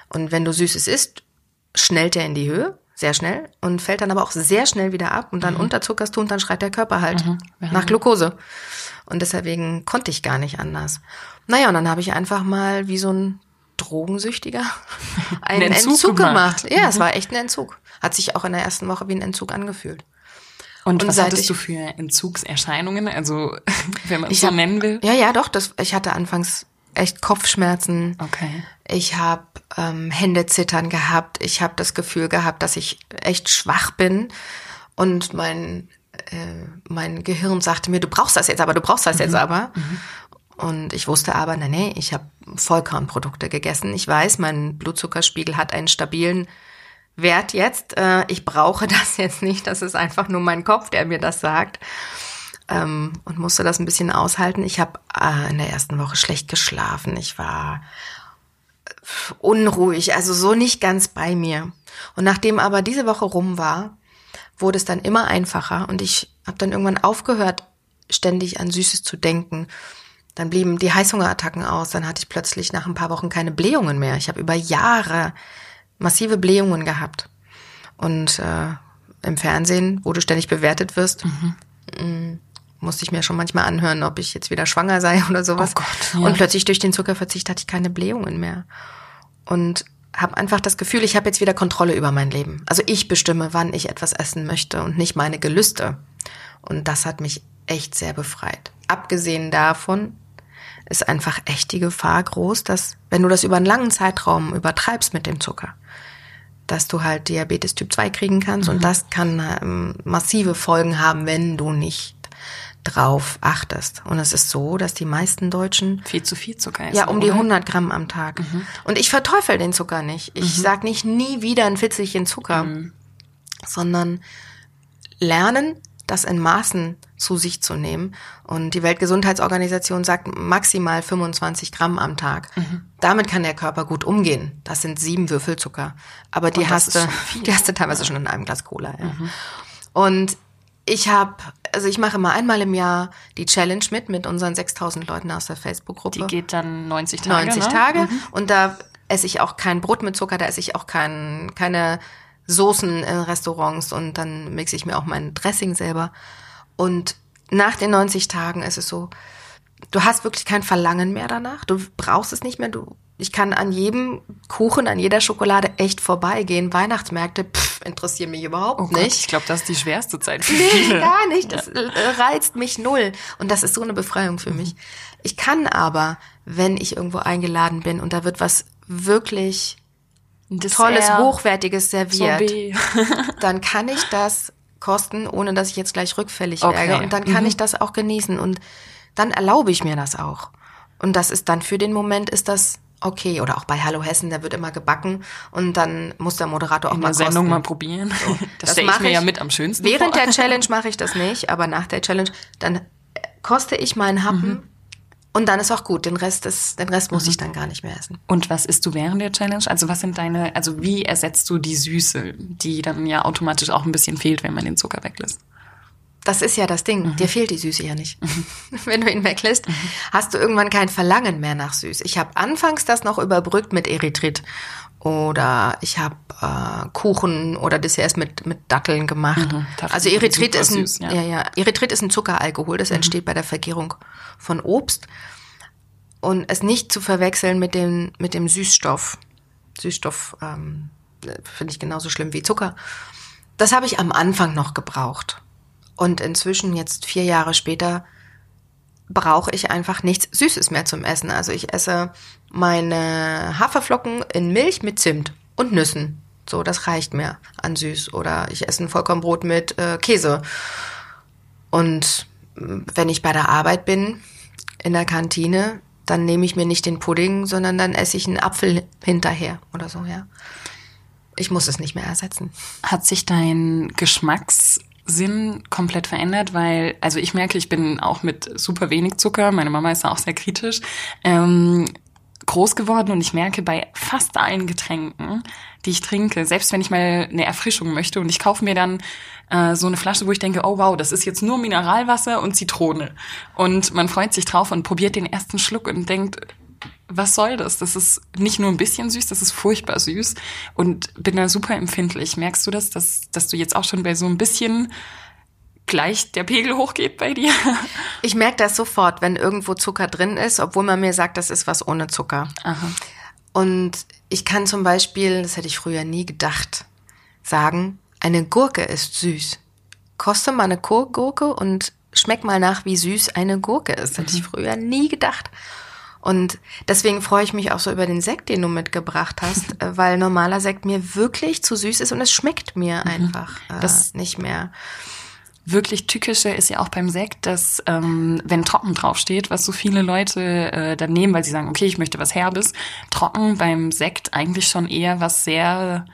Und wenn du Süßes isst, schnellt er in die Höhe, sehr schnell, und fällt dann aber auch sehr schnell wieder ab und dann unterzuckerst du und dann schreit der Körper halt nach Glucose. Und deswegen konnte ich gar nicht anders. Naja, und dann habe ich einfach mal wie so ein Drogensüchtiger einen Entzug, Entzug gemacht. gemacht. Ja, es war echt ein Entzug. Hat sich auch in der ersten Woche wie ein Entzug angefühlt. Und, Und was hattest du für Entzugserscheinungen? Also, wenn man es so hab- nennen will. Ja, ja, doch. Das, ich hatte anfangs echt Kopfschmerzen. Okay. Ich habe ähm, Händezittern gehabt. Ich habe das Gefühl gehabt, dass ich echt schwach bin. Und mein, äh, mein Gehirn sagte mir, du brauchst das jetzt aber, du brauchst das jetzt aber. Und ich wusste aber, nee, nee, ich habe Vollkornprodukte gegessen. Ich weiß, mein Blutzuckerspiegel hat einen stabilen Wert jetzt. Äh, ich brauche das jetzt nicht. Das ist einfach nur mein Kopf, der mir das sagt. Ähm, und musste das ein bisschen aushalten. Ich habe äh, in der ersten Woche schlecht geschlafen. Ich war unruhig, also so nicht ganz bei mir. Und nachdem aber diese Woche rum war, wurde es dann immer einfacher und ich habe dann irgendwann aufgehört, ständig an Süßes zu denken. Dann blieben die Heißhungerattacken aus, dann hatte ich plötzlich nach ein paar Wochen keine Blähungen mehr. Ich habe über Jahre massive Blähungen gehabt. Und äh, im Fernsehen, wo du ständig bewertet wirst, mm, musste ich mir schon manchmal anhören, ob ich jetzt wieder schwanger sei oder sowas. Oh Gott, ja. Und plötzlich durch den Zuckerverzicht hatte ich keine Blähungen mehr. Und habe einfach das Gefühl, ich habe jetzt wieder Kontrolle über mein Leben. Also ich bestimme, wann ich etwas essen möchte und nicht meine Gelüste. Und das hat mich echt sehr befreit. Abgesehen davon ist einfach echt die Gefahr groß, dass wenn du das über einen langen Zeitraum übertreibst mit dem Zucker, dass du halt Diabetes Typ 2 kriegen kannst und das kann ähm, massive Folgen haben, wenn du nicht drauf achtest. Und es ist so, dass die meisten Deutschen Viel zu viel Zucker essen. ja, um die oder? 100 Gramm am Tag. Und ich verteufel den Zucker nicht. Ich sag nicht nie wieder ein Fitzelchen Zucker, sondern lernen, das in Maßen zu sich zu nehmen. Und die Weltgesundheitsorganisation sagt maximal 25 Gramm am Tag. Damit kann der Körper gut umgehen. Das sind sieben Würfel Zucker. Aber die hast du, die hast du teilweise schon in einem Glas Cola. Ja. Und ich habe, also ich mache mal einmal im Jahr die Challenge mit, mit unseren 6000 Leuten aus der Facebook-Gruppe. Die geht dann 90 Tage. 90 ne? Tage. Und da esse ich auch kein Brot mit Zucker, da esse ich auch kein, keine Soßen in Restaurants und dann mixe ich mir auch mein Dressing selber. Und nach den 90 Tagen ist es so, du hast wirklich kein Verlangen mehr danach. Du brauchst es nicht mehr. Du, ich kann an jedem Kuchen, an jeder Schokolade echt vorbeigehen. Weihnachtsmärkte, pff, interessieren mich überhaupt Oh Gott, nicht. ich glaube, das ist die schwerste Zeit für Nee, viele. gar nicht. Das äh, reizt mich null. Und das ist so eine Befreiung für mich. Ich kann aber, wenn ich irgendwo eingeladen bin und da wird was wirklich Tolles, Hochwertiges serviert, dann kann ich das kosten, ohne dass ich jetzt gleich rückfällig Okay. werde. Und dann kann ich das auch genießen. Und dann erlaube ich mir das auch. Und das ist dann für den Moment ist das okay. Oder auch bei Hallo Hessen, da wird immer gebacken und dann muss der Moderator auch In mal der Sendung kosten. mal probieren. Das, Das stelle ich mir ja ich. mit am schönsten Während vor. der Challenge mache ich das nicht, aber nach der Challenge, dann koste ich meinen Happen Mhm. Und dann ist auch gut. Den Rest, ist, den Rest muss ich dann gar nicht mehr essen. Und was isst du während der Challenge? Also was sind deine, also wie ersetzt du die Süße, die dann ja automatisch auch ein bisschen fehlt, wenn man den Zucker weglässt? Das ist ja das Ding. Dir fehlt die Süße ja nicht. Wenn du ihn weglässt, hast du irgendwann kein Verlangen mehr nach Süß. Ich habe anfangs das noch überbrückt mit Erythrit. Oder ich habe äh, Kuchen oder Desserts mit, mit Datteln gemacht. Mhm, also Erythrit ist ein, süß, ja. ja. Ja, Erythrit ist ein Zuckeralkohol, das entsteht bei der Vergärung von Obst. Und es nicht zu verwechseln mit dem, mit dem Süßstoff. Süßstoff ähm, finde ich genauso schlimm wie Zucker. Das habe ich am Anfang noch gebraucht. Und inzwischen, jetzt vier Jahre später, brauche ich einfach nichts Süßes mehr zum Essen. Also ich esse meine Haferflocken in Milch mit Zimt und Nüssen. So, das reicht mir an süß. Oder ich esse ein Vollkornbrot mit äh, Käse. Und wenn ich bei der Arbeit bin, in der Kantine, dann nehme ich mir nicht den Pudding, sondern dann esse ich einen Apfel hinterher oder so, ja. Ich muss es nicht mehr ersetzen. Hat sich dein Geschmackssinn komplett verändert? Weil, also ich merke, ich bin auch mit super wenig Zucker, meine Mama ist da auch sehr kritisch, ähm, groß geworden und ich merke bei fast allen Getränken, die ich trinke, selbst wenn ich mal eine Erfrischung möchte und ich kaufe mir dann äh, so eine Flasche, wo ich denke, oh wow, das ist jetzt nur Mineralwasser und Zitrone. Und man freut sich drauf und probiert den ersten Schluck und denkt, was soll das? Das ist nicht nur ein bisschen süß, das ist furchtbar süß und bin da super empfindlich. Merkst du das, dass, dass du jetzt auch schon bei so ein bisschen gleich der Pegel hochgeht bei dir? Ich merke das sofort, wenn irgendwo Zucker drin ist, obwohl man mir sagt, das ist was ohne Zucker. Aha. Und ich kann zum Beispiel, das hätte ich früher nie gedacht, sagen, eine Gurke ist süß. Koste mal eine Gurke und schmeck mal nach, wie süß eine Gurke ist. Das hätte ich mhm. früher nie gedacht. Und deswegen freue ich mich auch so über den Sekt, den du mitgebracht hast, äh, weil normaler Sekt mir wirklich zu süß ist und es schmeckt mir mhm. einfach äh, das nicht mehr wirklich tückische ist ja auch beim Sekt, dass ähm, wenn trocken draufsteht, was so viele Leute äh, dann nehmen, weil sie sagen, okay, ich möchte was Herbes, trocken beim Sekt eigentlich schon eher was sehr,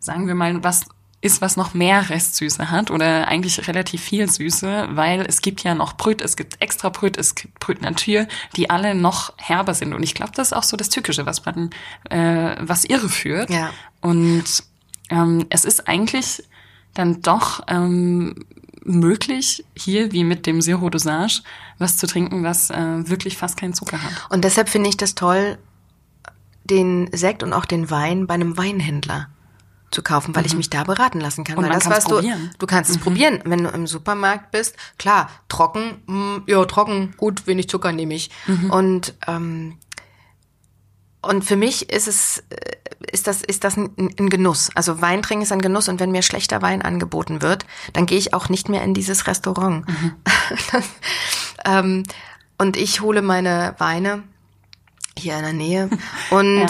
sagen wir mal, was ist, was noch mehr Restsüße hat oder eigentlich relativ viel Süße, weil es gibt ja noch Brüt, es gibt extra Brüt, es gibt Brüt Natur, die alle noch herber sind. Und ich glaube, das ist auch so das Tückische, was man, äh, was irre führt. Ja. Und ähm, es ist eigentlich dann doch ähm, möglich, hier wie mit dem Zero Dosage, was zu trinken, was äh, wirklich fast keinen Zucker hat. Und deshalb finde ich das toll, den Sekt und auch den Wein bei einem Weinhändler zu kaufen, weil mhm. ich mich da beraten lassen kann. Und weil das was du, du kannst mhm. es probieren, wenn du im Supermarkt bist. Klar, trocken, mh, mm, ja trocken, gut, wenig Zucker nehme ich. Mhm. Und ähm, und für mich ist es, äh, ist das, ist das ein, ein Genuss. Also Wein trinken ist ein Genuss und wenn mir schlechter Wein angeboten wird, dann gehe ich auch nicht mehr in dieses Restaurant. Mhm. ähm, und ich hole meine Weine hier in der Nähe und ja.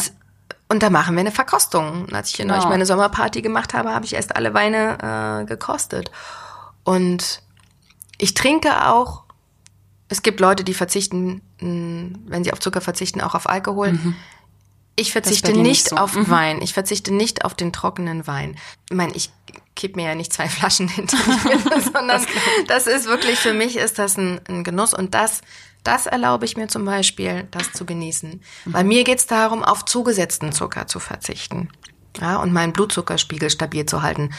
Und da machen wir eine Verkostung. Als ich hier neulich meine Sommerparty gemacht habe, habe ich erst alle Weine äh, gekostet. Und ich trinke auch, es gibt Leute, die verzichten, wenn sie auf Zucker verzichten, auch auf Alkohol. Mhm. Ich verzichte nicht, nicht so. auf mhm. Wein. Ich verzichte nicht auf den trockenen Wein. Ich meine, ich kipp mir ja nicht zwei Flaschen hinter mir, sondern das, das, ist wirklich, für mich ist das ein, ein, Genuss und das, das erlaube ich mir zum Beispiel, das zu genießen. Mhm. Bei mir geht's darum, auf zugesetzten Zucker zu verzichten. Ja, und meinen Blutzuckerspiegel stabil zu halten.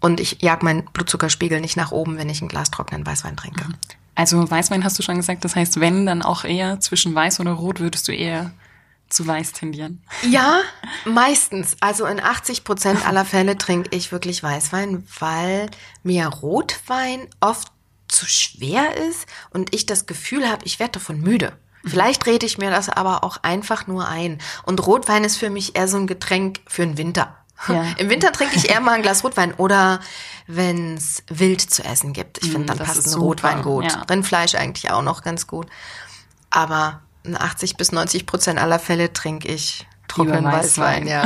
Und ich jag meinen Blutzuckerspiegel nicht nach oben, wenn ich ein Glas trockenen Weißwein trinke. Mhm. Also Weißwein hast du schon gesagt, das heißt, wenn, dann auch eher zwischen Weiß oder Rot würdest du eher zu weiß tendieren? Ja, meistens. Also in 80 Prozent aller Fälle trinke ich wirklich Weißwein, weil mir Rotwein oft zu schwer ist und ich das Gefühl habe, ich werde davon müde. Vielleicht rede ich mir das aber auch einfach nur ein. Und Rotwein ist für mich eher so ein Getränk für den Winter. Ja. Im Winter trinke ich eher mal ein Glas Rotwein oder wenn es wild zu essen gibt. Ich finde, mm, dann das passt ein Rotwein gut. Ja. Rindfleisch eigentlich auch noch ganz gut. Aber 80 bis 90 Prozent aller Fälle trinke ich trockenen Weißwein. Weißwein, ja.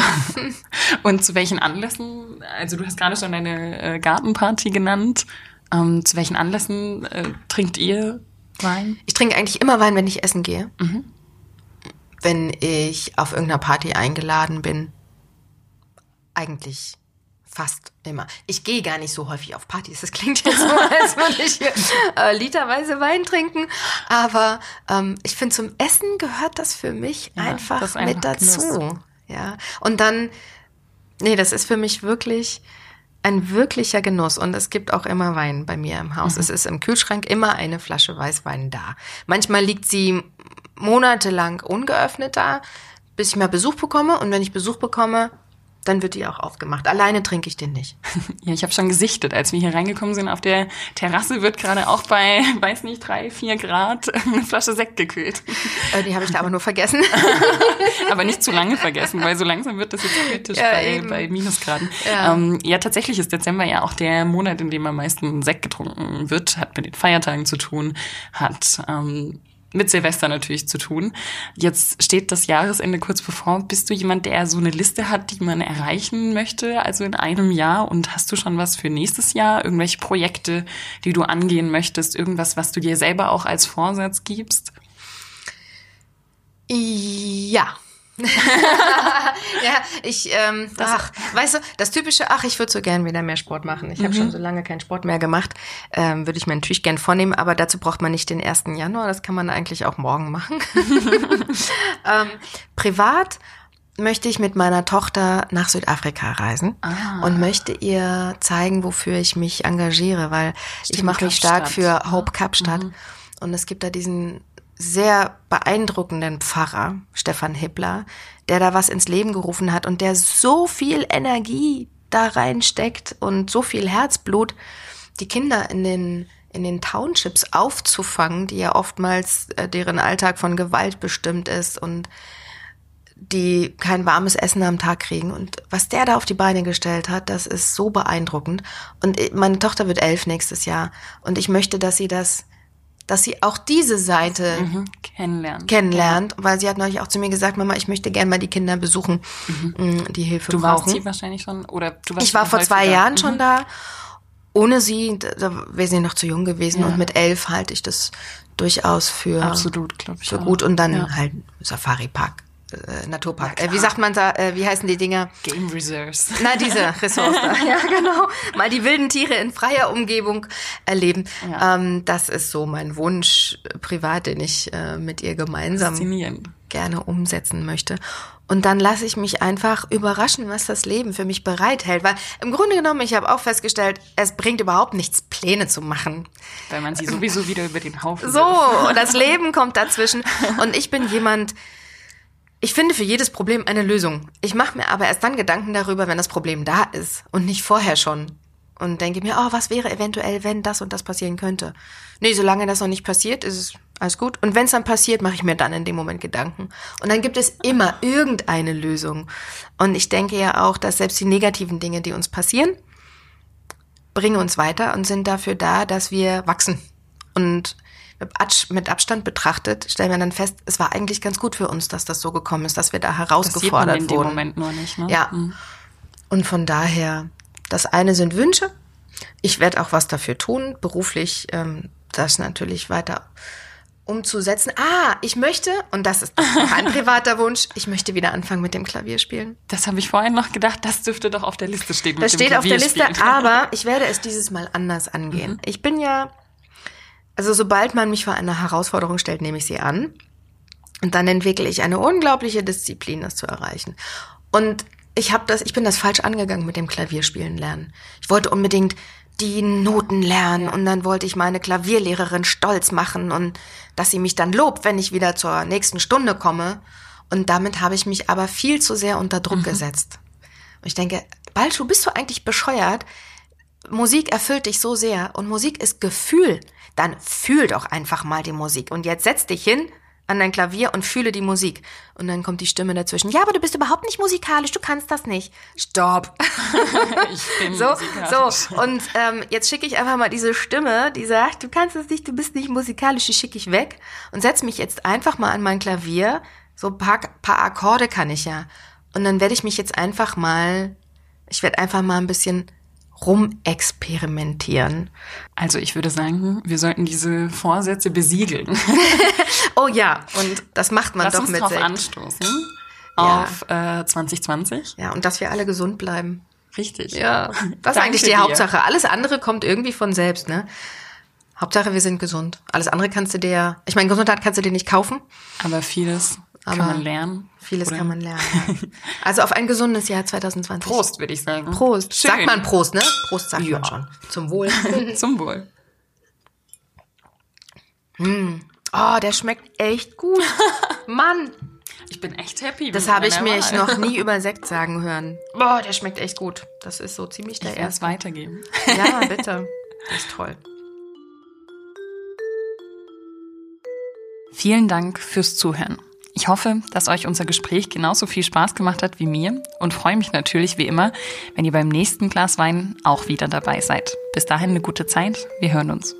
Und zu welchen Anlässen, also du hast gerade schon deine äh, Gartenparty genannt, ähm, zu welchen Anlässen äh, trinkt ihr Wein? Ich trinke eigentlich immer Wein, wenn ich essen gehe. Mhm. Wenn ich auf irgendeiner Party eingeladen bin. Eigentlich Fast immer. Ich gehe gar nicht so häufig auf Partys. Das klingt jetzt so, als würde ich hier äh, literweise Wein trinken. Aber ähm, ich finde, zum Essen gehört das für mich ja, einfach, einfach mit dazu. Genuss. Ja. Und dann, nee, das ist für mich wirklich ein wirklicher Genuss. Und es gibt auch immer Wein bei mir im Haus. Mhm. Es ist im Kühlschrank immer eine Flasche Weißwein da. Manchmal liegt sie monatelang ungeöffnet da, bis ich mal Besuch bekomme. Und wenn ich Besuch bekomme, dann wird die auch aufgemacht. Alleine trinke ich den nicht. Ja, ich habe schon gesichtet, als wir hier reingekommen sind. Auf der Terrasse wird gerade auch bei, weiß nicht, drei, vier Grad eine Flasche Sekt gekühlt. Äh, die habe ich da aber nur vergessen. aber nicht zu lange vergessen, weil so langsam wird das jetzt kritisch ja, bei, bei Minusgraden. Ja. Ähm, ja, tatsächlich ist Dezember ja auch der Monat, in dem am meisten Sekt getrunken wird. Hat mit den Feiertagen zu tun, hat... Ähm, mit Silvester natürlich zu tun. Jetzt steht das Jahresende kurz bevor. Bist du jemand, der so eine Liste hat, die man erreichen möchte, also in einem Jahr? Und hast du schon was für nächstes Jahr? Irgendwelche Projekte, die du angehen möchtest? Irgendwas, was du dir selber auch als Vorsatz gibst? Ja. ja, ich, ähm, ach, weißt du, das typische, ach, ich würde so gern wieder mehr Sport machen. Ich habe Mhm. schon so lange keinen Sport mehr gemacht. Ähm, würde ich mir natürlich gern vornehmen, aber dazu braucht man nicht den 1. Januar. Das kann man eigentlich auch morgen machen. ähm, privat möchte ich mit meiner Tochter nach Südafrika reisen Ah. und möchte ihr zeigen, wofür ich mich engagiere, weil ich Stimmt, mache mich stark. Mhm. für Hope Kapstadt. Und es gibt da diesen sehr beeindruckenden Pfarrer, Stefan Hippler, der da was ins Leben gerufen hat und der so viel Energie da reinsteckt und so viel Herzblut, die Kinder in den in den Townships aufzufangen, die ja oftmals äh, deren Alltag von Gewalt bestimmt ist und die kein warmes Essen am Tag kriegen. Und was der da auf die Beine gestellt hat, das ist so beeindruckend. Und ich- meine Tochter wird elf nächstes Jahr. Und ich möchte, dass sie das, dass sie auch diese Seite Mhm. Kennenlernen. kennenlernt, weil sie hat neulich auch zu mir gesagt, Mama, ich möchte gerne mal die Kinder besuchen, mh, die Hilfe Mhm. Du warst brauchen. sie wahrscheinlich schon, oder du warst Ich war vor zwei häufiger. Jahren Mhm. schon da. Ohne sie, da, da wäre sie noch zu jung gewesen. Ja. Und mit elf halte ich das durchaus für, Absolut, ich. für gut. Und dann Ja. halt Safari-Park, äh, Naturpark. Na Äh, wie sagt man da, äh, wie heißen die Dinger? Game Reserves. Na, diese Ressorts da. Ja, genau. Mal die wilden Tiere in freier Umgebung erleben. Ja. Ähm, das ist so mein Wunsch privat, den ich äh, mit ihr gemeinsam gerne umsetzen möchte. Und dann lasse ich mich einfach überraschen, was das Leben für mich bereithält. Weil im Grunde genommen, ich habe auch festgestellt, es bringt überhaupt nichts, Pläne zu machen. Weil man sie sowieso wieder über den Haufen So, und das Leben kommt dazwischen. Und ich bin jemand, ich finde für jedes Problem eine Lösung. Ich mache mir aber erst dann Gedanken darüber, wenn das Problem da ist und nicht vorher schon. Und denke mir, oh, was wäre eventuell, wenn das und das passieren könnte. Nee, solange das noch nicht passiert, ist es alles gut. Und wenn es dann passiert, mache ich mir dann in dem Moment Gedanken. Und dann gibt es immer irgendeine Lösung. Und ich denke ja auch, dass selbst die negativen Dinge, die uns passieren, bringen uns weiter und sind dafür da, dass wir wachsen. Und mit Abs- mit Abstand betrachtet stellen wir dann fest, es war eigentlich ganz gut für uns, dass das so gekommen ist, dass wir da Das sieht man herausgefordert in dem wurden. Moment nur nicht, ne? Ja. Mhm. Und von daher, das eine sind Wünsche. Ich werde auch was dafür tun, beruflich ähm, das natürlich weiter umzusetzen. Ah, ich möchte, und das ist noch ein privater Wunsch, ich möchte wieder anfangen mit dem Klavierspielen. Das habe ich vorhin noch gedacht, das dürfte doch auf der Liste stehen. Das dem steht auf der Liste, aber ich werde es dieses Mal anders angehen. Ich bin ja, also sobald man mich vor eine Herausforderung stellt, nehme ich sie an. Und dann entwickle ich eine unglaubliche Disziplin, das zu erreichen. Und ich habe das, ich bin das falsch angegangen mit dem Klavierspielen lernen. Ich wollte unbedingt die Noten lernen und dann wollte ich meine Klavierlehrerin stolz machen und dass sie mich dann lobt, wenn ich wieder zur nächsten Stunde komme. Und damit habe ich mich aber viel zu sehr unter Druck gesetzt. Und ich denke, Balschuh, bist du eigentlich bescheuert? Musik erfüllt dich so sehr und Musik ist Gefühl. Dann fühl doch einfach mal die Musik. Und jetzt setz dich hin an dein Klavier und fühle die Musik. Und dann kommt die Stimme dazwischen. Ja, aber du bist überhaupt nicht musikalisch, du kannst das nicht. Stopp. ich bin So, so. Und ähm, jetzt schicke ich einfach mal diese Stimme, die sagt, du kannst es nicht, du bist nicht musikalisch, die schicke ich weg und setz mich jetzt einfach mal an mein Klavier. So ein paar, paar Akkorde kann ich ja. Und dann werde ich mich jetzt einfach mal, ich werde einfach mal ein bisschen rumexperimentieren. Also ich würde sagen, wir sollten diese Vorsätze besiegeln. Oh ja, und das macht man Lass doch uns mit drauf Sekt. anstoßen. Ja. Auf äh, 2020. Ja, und dass wir alle gesund bleiben. Richtig. Ja, das ist eigentlich die dir. Hauptsache. Alles andere kommt irgendwie von selbst, ne? Hauptsache, wir sind gesund. Alles andere kannst du dir, ich meine, Gesundheit kannst du dir nicht kaufen. Aber vieles Aber kann man lernen. Vieles oder? kann man lernen. Ja. Also auf ein gesundes Jahr 2020. Prost, würde ich sagen. Prost. Schön. Sagt man Prost, ne? Prost sagt Ja. man schon. Zum Wohl. Zum Wohl. Oh, der schmeckt echt gut. Mann, Ich bin echt happy. das habe ich mich Wahl. noch nie über Sekt sagen hören. Boah, der schmeckt echt gut. Das ist so ziemlich der Ich erste. weitergeben. Ja, bitte. Das ist toll. Vielen Dank fürs Zuhören. Ich hoffe, dass euch unser Gespräch genauso viel Spaß gemacht hat wie mir und freue mich natürlich wie immer, wenn ihr beim nächsten Glas Wein auch wieder dabei seid. Bis dahin eine gute Zeit. Wir hören uns.